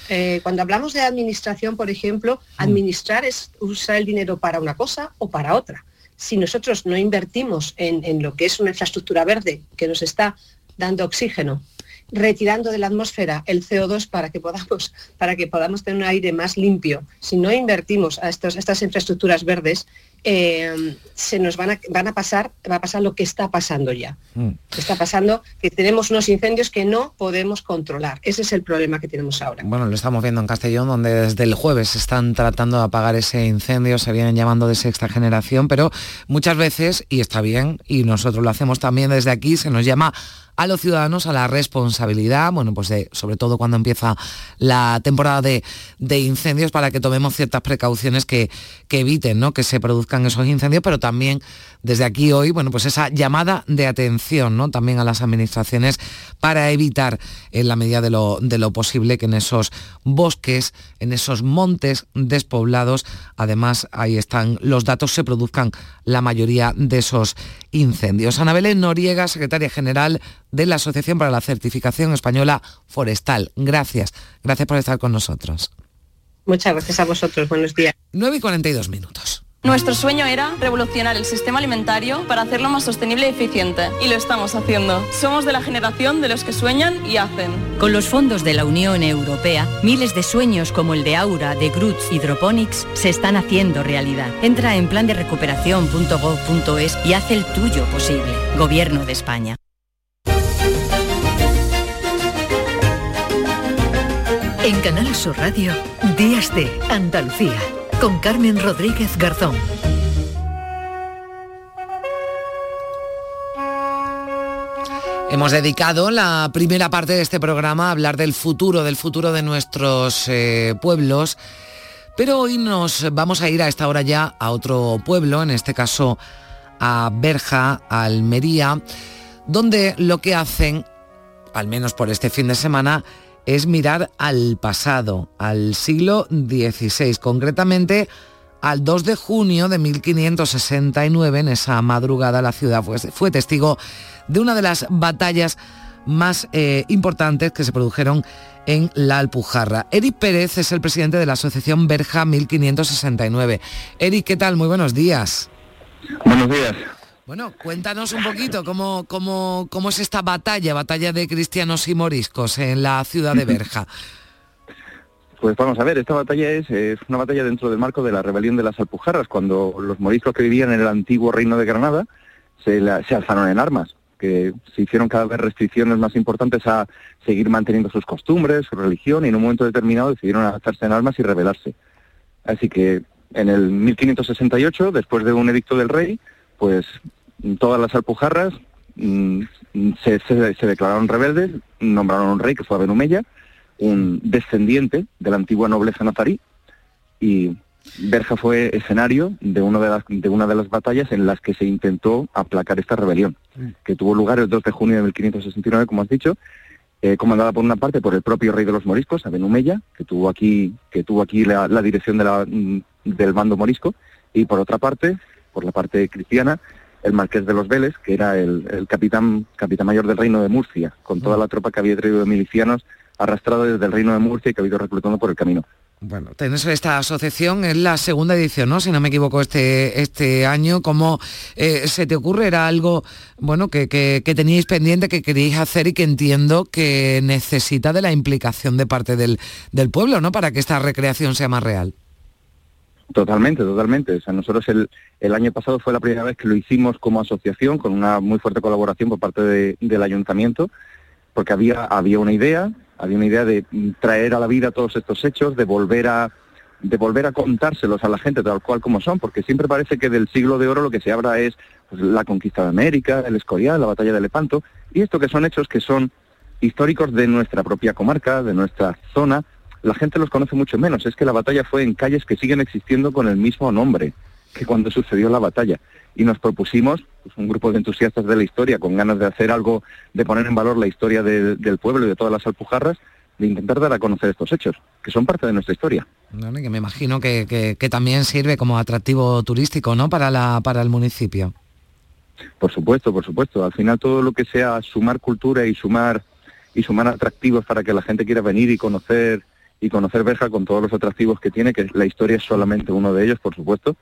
Eh, cuando hablamos de administración, por ejemplo, mm. administrar es usar el dinero para una cosa o para otra. Si nosotros no invertimos en, lo que es una infraestructura verde que nos está dando oxígeno, retirando de la atmósfera el CO2 para que podamos, para que podamos tener un aire más limpio, si no invertimos a estas infraestructuras verdes, eh, se nos van a, van a pasar, va a pasar lo que está pasando ya. Mm. Está pasando que tenemos unos incendios que no podemos controlar. Ese es el problema que tenemos ahora. Bueno, lo estamos viendo en Castellón, donde desde el jueves están tratando de apagar ese incendio, se vienen llamando de sexta generación, pero muchas veces, y está bien, y nosotros lo hacemos también desde aquí, se nos llama a los ciudadanos a la responsabilidad, bueno, pues de, sobre todo cuando empieza la temporada de, incendios, para que tomemos ciertas precauciones que, que eviten ¿no? que se produzcan esos incendios, pero también desde aquí hoy, bueno, pues esa llamada de atención, ¿no? También a las administraciones para evitar, en la medida de lo, de lo posible, que en esos bosques, en esos montes despoblados, además ahí están los datos, se produzcan la mayoría de esos incendios. Ana Belén Noriega, secretaria general de la Asociación para la Certificación Española Forestal. Gracias, gracias por estar con nosotros. Muchas gracias a vosotros, buenos días. 9 y 42 minutos. Nuestro sueño era revolucionar el sistema alimentario para hacerlo más sostenible y eficiente. Y lo estamos haciendo. Somos de la generación de los que sueñan y hacen. Con los fondos de la Unión Europea, miles de sueños como el de Aura, de Groots Hydroponics se están haciendo realidad. Entra en plan de recuperación.gov.es y haz el tuyo posible. Gobierno de España. En Canal Sur Radio, Días de Andalucía con Carmen Rodríguez Garzón. Hemos dedicado la primera parte de este programa a hablar del futuro, del futuro de nuestros eh, pueblos, pero hoy nos vamos a ir a esta hora ya a otro pueblo, en este caso a Berja, Almería, donde lo que hacen, al menos por este fin de semana, es mirar al pasado, al siglo XVI, concretamente al 2 de junio de 1569, en esa madrugada la ciudad fue, testigo de una de las batallas más eh, importantes que se produjeron en la Alpujarra. Eric Pérez es el presidente de la Asociación Berja 1569. Eric, ¿qué tal? Muy buenos días. Buenos días. Bueno, cuéntanos un poquito cómo, cómo, cómo es esta batalla, batalla de cristianos y moriscos en la ciudad de [LAUGHS] Berja. Pues vamos a ver, esta batalla es, una batalla dentro del marco de la rebelión de las Alpujarras, cuando los moriscos que vivían en el antiguo reino de Granada se, se alzaron en armas, que se hicieron cada vez restricciones más importantes a seguir manteniendo sus costumbres, su religión, y en un momento determinado decidieron alzarse en armas y rebelarse. Así que en el 1568, después de un edicto del rey, pues todas las alpujarras mm, se, declararon rebeldes, nombraron un rey que fue Abenumeya, un descendiente de la antigua nobleza nazarí, y Berja fue escenario de, uno de, las, de una de las batallas en las que se intentó aplacar esta rebelión, que tuvo lugar el 2 de junio de 1569, como has dicho, eh, comandada por una parte por el propio rey de los moriscos, Abenumeya, que tuvo aquí, que tuvo aquí la, dirección de la, mm, del bando morisco, y por otra parte por la parte cristiana, el marqués de los Vélez, que era el, capitán, capitán mayor del reino de Murcia, con toda la tropa que había traído de milicianos arrastrado desde el reino de Murcia y que ha ido reclutando por el camino. Bueno, tenés esta asociación, es la segunda edición, ¿no? Si no me equivoco, este, este año. ¿Cómo eh, se te ocurre? ¿Era algo bueno que, que, teníais pendiente, que queríais hacer y que entiendo que necesita de la implicación de parte del, del pueblo, ¿no? Para que esta recreación sea más real. Totalmente, totalmente. O sea, nosotros el, el, año pasado fue la primera vez que lo hicimos como asociación, con una muy fuerte colaboración por parte del ayuntamiento, porque había, había una idea, había una idea de traer a la vida todos estos hechos, de volver a de volver a contárselos a la gente tal cual como son, porque siempre parece que del siglo de oro lo que se habla es pues, la conquista de América, el Escorial, la batalla de Lepanto, y esto que son hechos que son históricos de nuestra propia comarca, de nuestra zona, la gente los conoce mucho menos. Es que la batalla fue en calles que siguen existiendo con el mismo nombre que cuando sucedió la batalla. Y nos propusimos, pues, un grupo de entusiastas de la historia, con ganas de hacer algo, de poner en valor la historia del pueblo y de todas las alpujarras, de intentar dar a conocer estos hechos, que son parte de nuestra historia. que me imagino que, también sirve como atractivo turístico ¿no? para, la, para el municipio. Por supuesto, por supuesto. Al final todo lo que sea sumar cultura y sumar y sumar atractivos para que la gente quiera venir y conocer y conocer Berja con todos los atractivos que tiene, que la historia es solamente uno de ellos, por supuesto.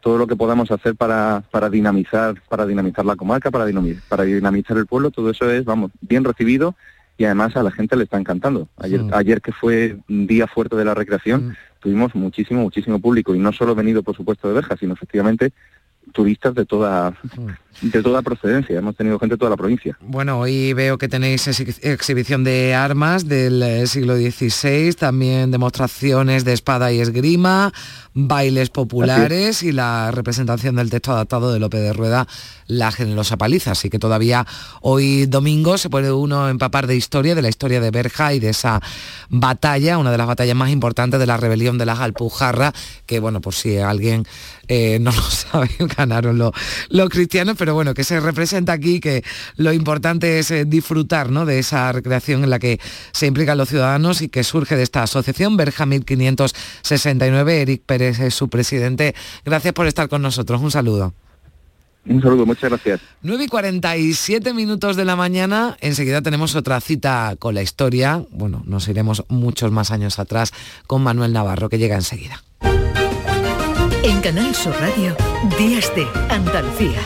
Todo lo que podamos hacer para, para dinamizar, para dinamizar la comarca, para dinamizar, para dinamizar el pueblo, todo eso es, vamos, bien recibido y además a la gente le está encantando. Ayer, ayer que fue un día fuerte de la recreación, mm. tuvimos muchísimo, muchísimo público y no solo venido, por supuesto, de Berja, sino efectivamente turistas de toda de toda procedencia. Hemos tenido gente de toda la provincia. Bueno, hoy veo que tenéis exhibición de armas del eh, siglo XVI, también demostraciones de espada y esgrima, bailes populares y la representación del texto adaptado de López de Rueda, La generosa paliza. Así que todavía hoy domingo se puede uno empapar de historia, de la historia de Berja y de esa batalla, una de las batallas más importantes de la rebelión de las Alpujarras, que bueno, por si alguien eh, [LAUGHS] no lo sabe, ganaron los, cristianos, pero bueno, que se representa aquí, que lo importante es eh, disfrutar ¿no? de esa recreación en la que se implican los ciudadanos y que surge de esta asociación, Berja 1569, Eric Pérez es su presidente. Gracias por estar con nosotros. Un saludo. Un saludo, muchas gracias. 9 y 47 minutos de la mañana, enseguida tenemos otra cita con la historia, bueno, nos iremos muchos más años atrás con Manuel Navarro, que llega enseguida. En Canal Sur Radio, Días de Andalucía.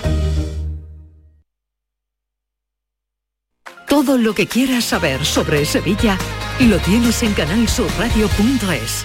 Todo lo que quieras saber sobre Sevilla, lo tienes en canalsurradio.es.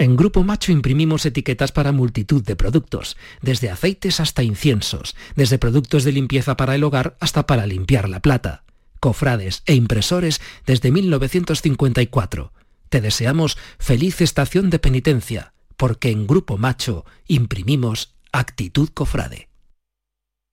En Grupo Macho imprimimos etiquetas para multitud de productos, desde aceites hasta inciensos, desde productos de limpieza para el hogar hasta para limpiar la plata, cofrades e impresores desde 1954. Te deseamos feliz estación de penitencia, porque en Grupo Macho imprimimos actitud cofrade.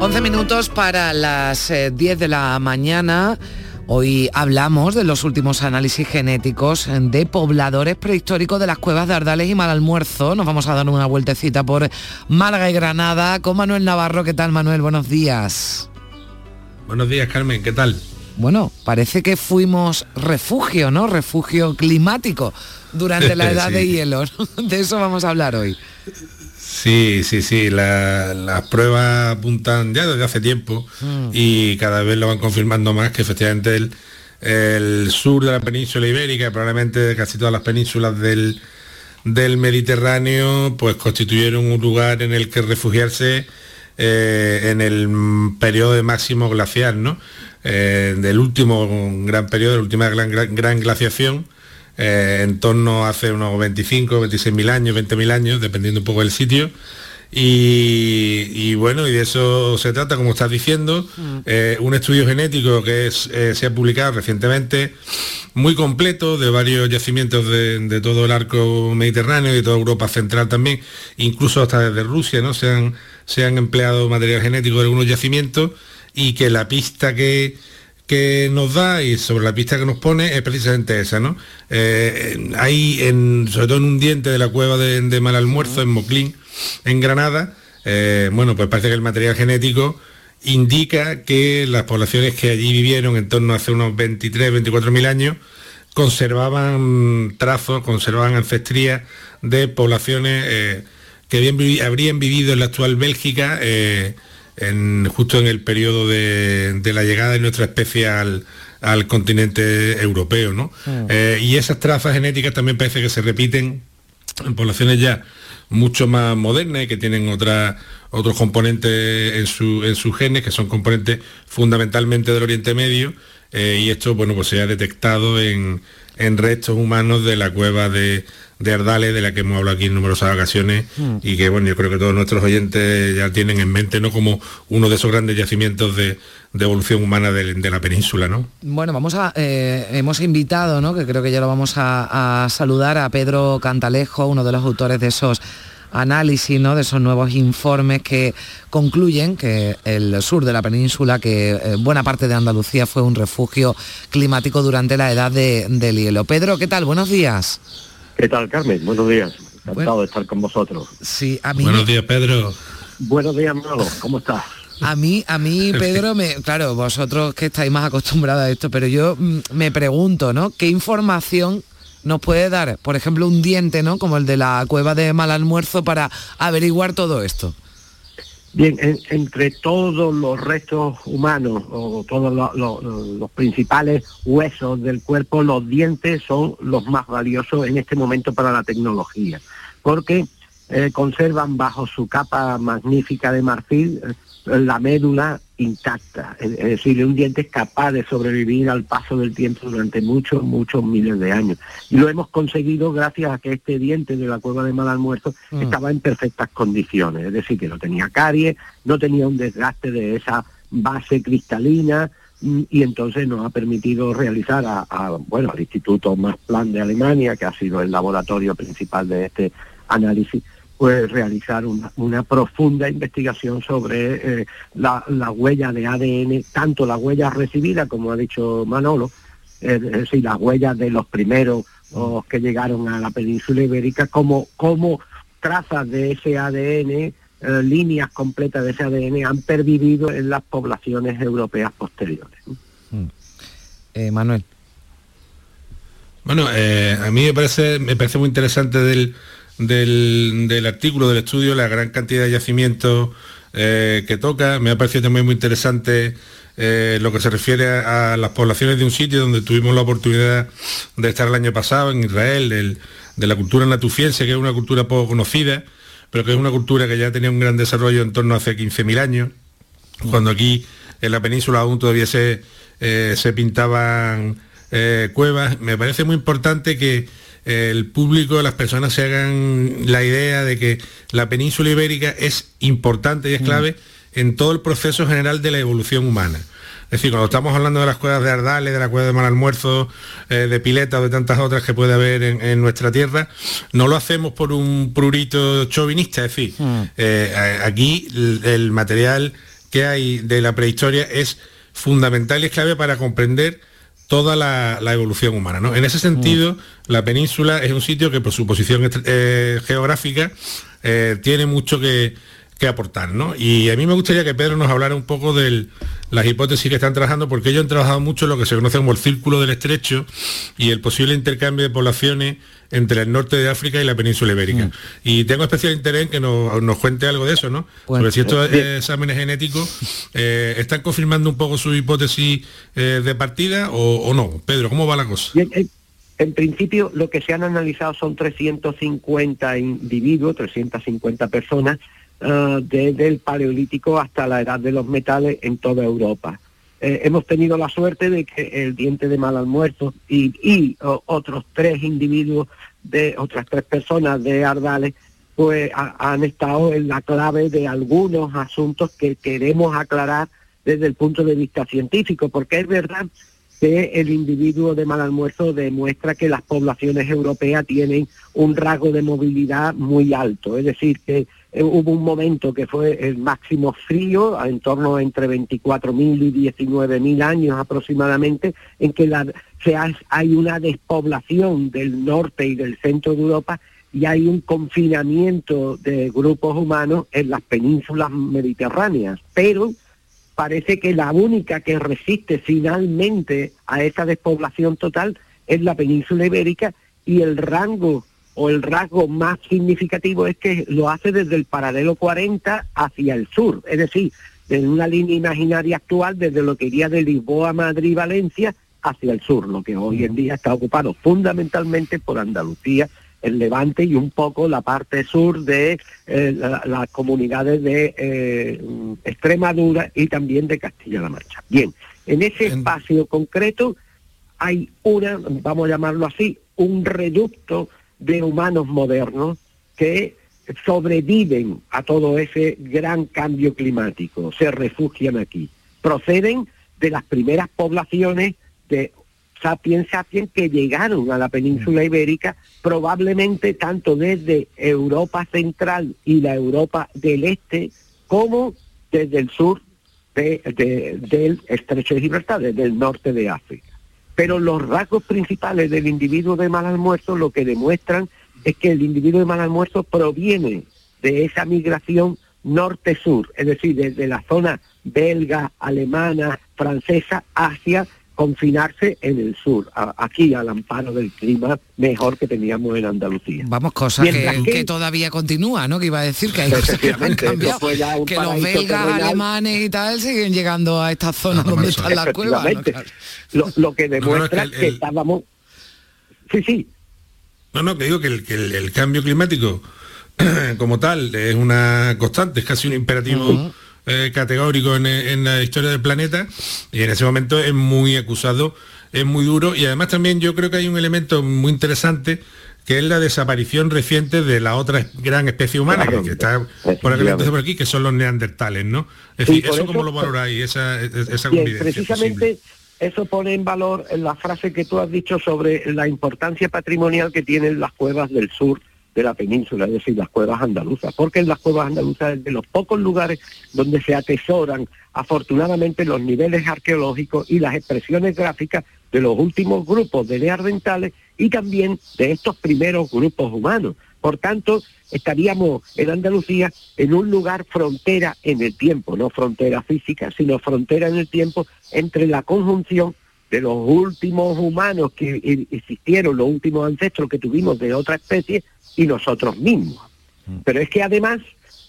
11 minutos para las 10 eh, de la mañana. Hoy hablamos de los últimos análisis genéticos de pobladores prehistóricos de las cuevas de Ardales y Malalmuerzo. Nos vamos a dar una vueltecita por Málaga y Granada con Manuel Navarro. ¿Qué tal, Manuel? Buenos días. Buenos días, Carmen. ¿Qué tal? Bueno, parece que fuimos refugio, ¿no? Refugio climático durante la [LAUGHS] edad de hielo. [LAUGHS] De eso vamos a hablar hoy. Sí, sí, sí, las pruebas apuntan ya desde hace tiempo mm. y cada vez lo van confirmando más que efectivamente el, sur de la península ibérica, probablemente de casi todas las penínsulas del, Mediterráneo, pues constituyeron un lugar en el que refugiarse eh, en el periodo de máximo glacial, ¿no? Eh, del último gran periodo, de la última gran glaciación eh, en torno a hace unos 25, 26 mil años, 20 mil años, dependiendo un poco del sitio. Y, bueno, y de eso se trata, como estás diciendo, mm. eh, un estudio genético que eh, se ha publicado recientemente, muy completo, de varios yacimientos de, todo el arco mediterráneo y de toda Europa central también, incluso hasta desde Rusia, ¿no? Se han, se han empleado material genético de algunos yacimientos y que la pista que, que nos da y sobre la pista que nos pone es precisamente esa, ¿no? Eh, hay, en, sobre todo en un diente de la cueva de, de Malalmuerzo, en Moclín, en Granada, eh, bueno, pues parece que el material genético indica que las poblaciones que allí vivieron en torno a hace unos 23, 24 mil años, conservaban trazos, conservaban ancestría de poblaciones eh, que habrían vivido en la actual Bélgica justo en el periodo de, la llegada de nuestra especie al, continente europeo. ¿no? Mm. Eh, y esas trazas genéticas también parece que se repiten en poblaciones ya mucho más modernas y que tienen otros componentes en, su, sus genes, que son componentes fundamentalmente del Oriente Medio, eh, y esto bueno, pues se ha detectado en, en restos humanos de la cueva de, de Ardales, de la que hemos hablado aquí en numerosas ocasiones hmm. y que bueno, yo creo que todos nuestros oyentes ya tienen en mente ¿no? como uno de esos grandes yacimientos de, evolución humana de, la península, ¿no? Bueno, vamos a, eh, hemos invitado, ¿no? que creo que ya lo vamos a, saludar, a Pedro Cantalejo, uno de los autores de esos análisis ¿no? de esos nuevos informes que concluyen que el sur de la península, que eh, buena parte de Andalucía fue un refugio climático durante la edad del hielo. Pedro, ¿qué tal? Buenos días. ¿Qué tal, Carmen? Buenos días. Encantado de estar con vosotros. Sí, a mí... Buenos días, Pedro. Buenos días, Manolo. ¿Cómo estás? A mí, a mí, Pedro, me, claro, vosotros que estáis más acostumbrados a esto, pero yo mm, me pregunto, ¿no? ¿Qué información nos puede dar, por ejemplo, un diente, ¿no? Como el de la cueva de Malalmuerzo para averiguar todo esto? Bien, entre todos los restos humanos o todos los principales huesos del cuerpo, los dientes son los más valiosos en este momento para la tecnología, porque eh, conservan bajo su capa magnífica de marfil eh, la médula intacta, es decir, un diente es capaz de sobrevivir al paso del tiempo durante muchos, muchos miles de años. Y lo hemos conseguido gracias a que este diente de la cueva de Malalmuerzo mm. estaba en perfectas condiciones, es decir, que no tenía caries, no tenía un desgaste de esa base cristalina, mm, y entonces nos ha permitido realizar a, bueno, al Instituto Max Planck de Alemania, que ha sido el laboratorio principal de este análisis, pues realizar una, profunda investigación sobre eh, la, huella de ADN, tanto la huella recibida, como ha dicho Manolo, es decir, las huellas de los primeros que llegaron a la península ibérica, como, como trazas de ese ADN, eh, líneas completas de ese ADN han pervivido en las poblaciones europeas posteriores. Mm. Eh, Manuel. Bueno, a mí me parece, me parece muy interesante del, del, artículo, del estudio, la gran cantidad de yacimientos eh, que toca. Me ha parecido también muy interesante eh, lo que se refiere a, las poblaciones de un sitio donde tuvimos la oportunidad de estar el año pasado, en Israel, de la cultura natufiense, que es una cultura poco conocida, pero que es una cultura que ya tenía un gran desarrollo en torno a hace 15.000 años, cuando aquí en la península aún todavía se, eh, se pintaban cuevas. Me parece muy importante que el público, las personas se hagan la idea de que la península ibérica es importante y es mm. clave en todo el proceso general de la evolución humana. Es decir, cuando estamos hablando de las cuevas de Ardales, de la cueva de Malalmuerzo, eh, de Pileta o de tantas otras que puede haber en, nuestra tierra, no lo hacemos por un prurito chauvinista. Es decir, mm. eh, aquí el, material que hay de la prehistoria es fundamental y es clave para comprender toda la, evolución humana. ¿no? En ese sentido, la península es un sitio que por su posición eh, geográfica eh, tiene mucho que, aportar. ¿no? Y a mí me gustaría que Pedro nos hablara un poco de las hipótesis que están trabajando, porque ellos han trabajado mucho en lo que se conoce como el círculo del estrecho y el posible intercambio de poblaciones entre el norte de África y la península ibérica. Mm. Y tengo especial interés en que nos, cuente algo de eso, ¿no? Pues, Porque si estos eh, exámenes genéticos [LAUGHS] eh, están confirmando un poco su hipótesis eh, de partida o, no. Pedro, ¿cómo va la cosa? en, principio, lo que se han analizado son 350 individuos, 350 personas, desde el Paleolítico hasta la edad de los metales en toda Europa. Hemos tenido la suerte de que el diente de mal almuerzo y, otros tres individuos de otras tres personas de Ardales, pues han estado en la clave de algunos asuntos que queremos aclarar desde el punto de vista científico, porque es verdad que el individuo de mal almuerzo demuestra que las poblaciones europeas tienen un rasgo de movilidad muy alto, es decir, que eh, hubo un momento que fue el máximo frío, en torno entre 24.000 y 19.000 años aproximadamente, en que la, se hay una despoblación del norte y del centro de Europa y hay un confinamiento de grupos humanos en las penínsulas mediterráneas. Pero parece que la única que resiste finalmente a esa despoblación total es la península ibérica y el rango o el rasgo más significativo es que lo hace desde el paralelo 40 hacia el sur, es decir, en una línea imaginaria actual desde lo que iría de Lisboa, Madrid, Valencia hacia el sur, lo que hoy en día está ocupado fundamentalmente por Andalucía, el Levante y un poco la parte sur de eh, las comunidades de eh, Extremadura y también de Castilla-La Mancha. Bien, en ese espacio concreto hay una, vamos a llamarlo así, un reducto de humanos modernos que sobreviven a todo ese gran cambio climático, se refugian aquí. Proceden de las primeras poblaciones de sapiens sapiens que llegaron a la península ibérica, probablemente tanto desde Europa central y la Europa del este, como desde el sur del estrecho de Gibraltar, desde el norte de África. Pero los rasgos principales del individuo de mal almuerzo lo que demuestran es que el individuo de mal almuerzo proviene de esa migración norte-sur, es decir, desde la zona belga, alemana, francesa, hacia confinarse en el sur, aquí al amparo del clima mejor que teníamos en Andalucía. Vamos, cosa que, todavía continúa, ¿no? Que iba a decir que hay cosas que han cambiado, que los belgas, alemanes y tal siguen llegando a estas zonas donde están las cuevas. Lo, que demuestra es que, estábamos... Sí, sí. No, no, que digo que el, cambio climático [CLEARS THROAT] como tal es una constante, es casi un imperativo... Eh, categórico en, la historia del planeta y en ese momento es muy acusado, es muy duro y además también yo creo que hay un elemento muy interesante que es la desaparición reciente de la otra gran especie humana que, está por aquí, que son los neandertales, ¿no? Es decir, eso, como lo valoráis, esa, esa Precisamente eso pone en valor la frase que tú has dicho sobre la importancia patrimonial que tienen las cuevas del sur de la península, es decir, las cuevas andaluzas, porque en las cuevas andaluzas es de los pocos lugares donde se atesoran afortunadamente los niveles arqueológicos y las expresiones gráficas de los últimos grupos de neandertales y también de estos primeros grupos humanos. Por tanto, estaríamos en Andalucía en un lugar frontera en el tiempo, no frontera física, sino frontera en el tiempo entre la conjunción de los últimos humanos que existieron, los últimos ancestros que tuvimos de otra especie y nosotros mismos. Mm. Pero es que además,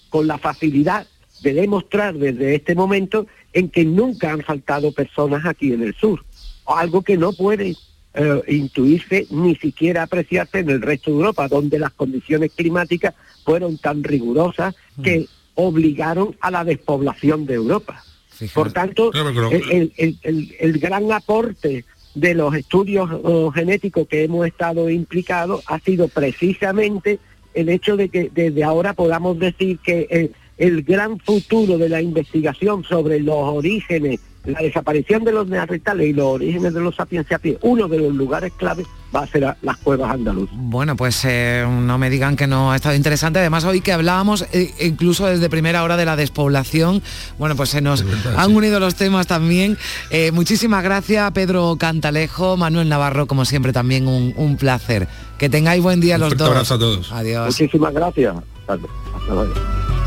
con la facilidad de demostrar desde este momento en que nunca han faltado personas aquí en el sur, algo que no puede eh, intuirse ni siquiera apreciarse en el resto de Europa, donde las condiciones climáticas fueron tan rigurosas mm. que obligaron a la despoblación de Europa. Por tanto, el, gran aporte de los estudios genéticos que hemos estado implicados ha sido precisamente el hecho de que desde ahora podamos decir que el, gran futuro de la investigación sobre los orígenes, la desaparición de los neandertales y los orígenes de los sapiens sapiens, uno de los lugares claves va a ser a las cuevas andaluz. Bueno, pues eh, no me digan que no ha estado interesante. Además, hoy que hablábamos eh, incluso desde primera hora de la despoblación, bueno, pues se nos han unido los temas también. Eh, muchísimas gracias, Pedro Cantalejo, Manuel Navarro, como siempre, también un, un placer. Que tengáis buen día Un los dos. abrazo a todos. Adiós. Muchísimas gracias. Hasta luego.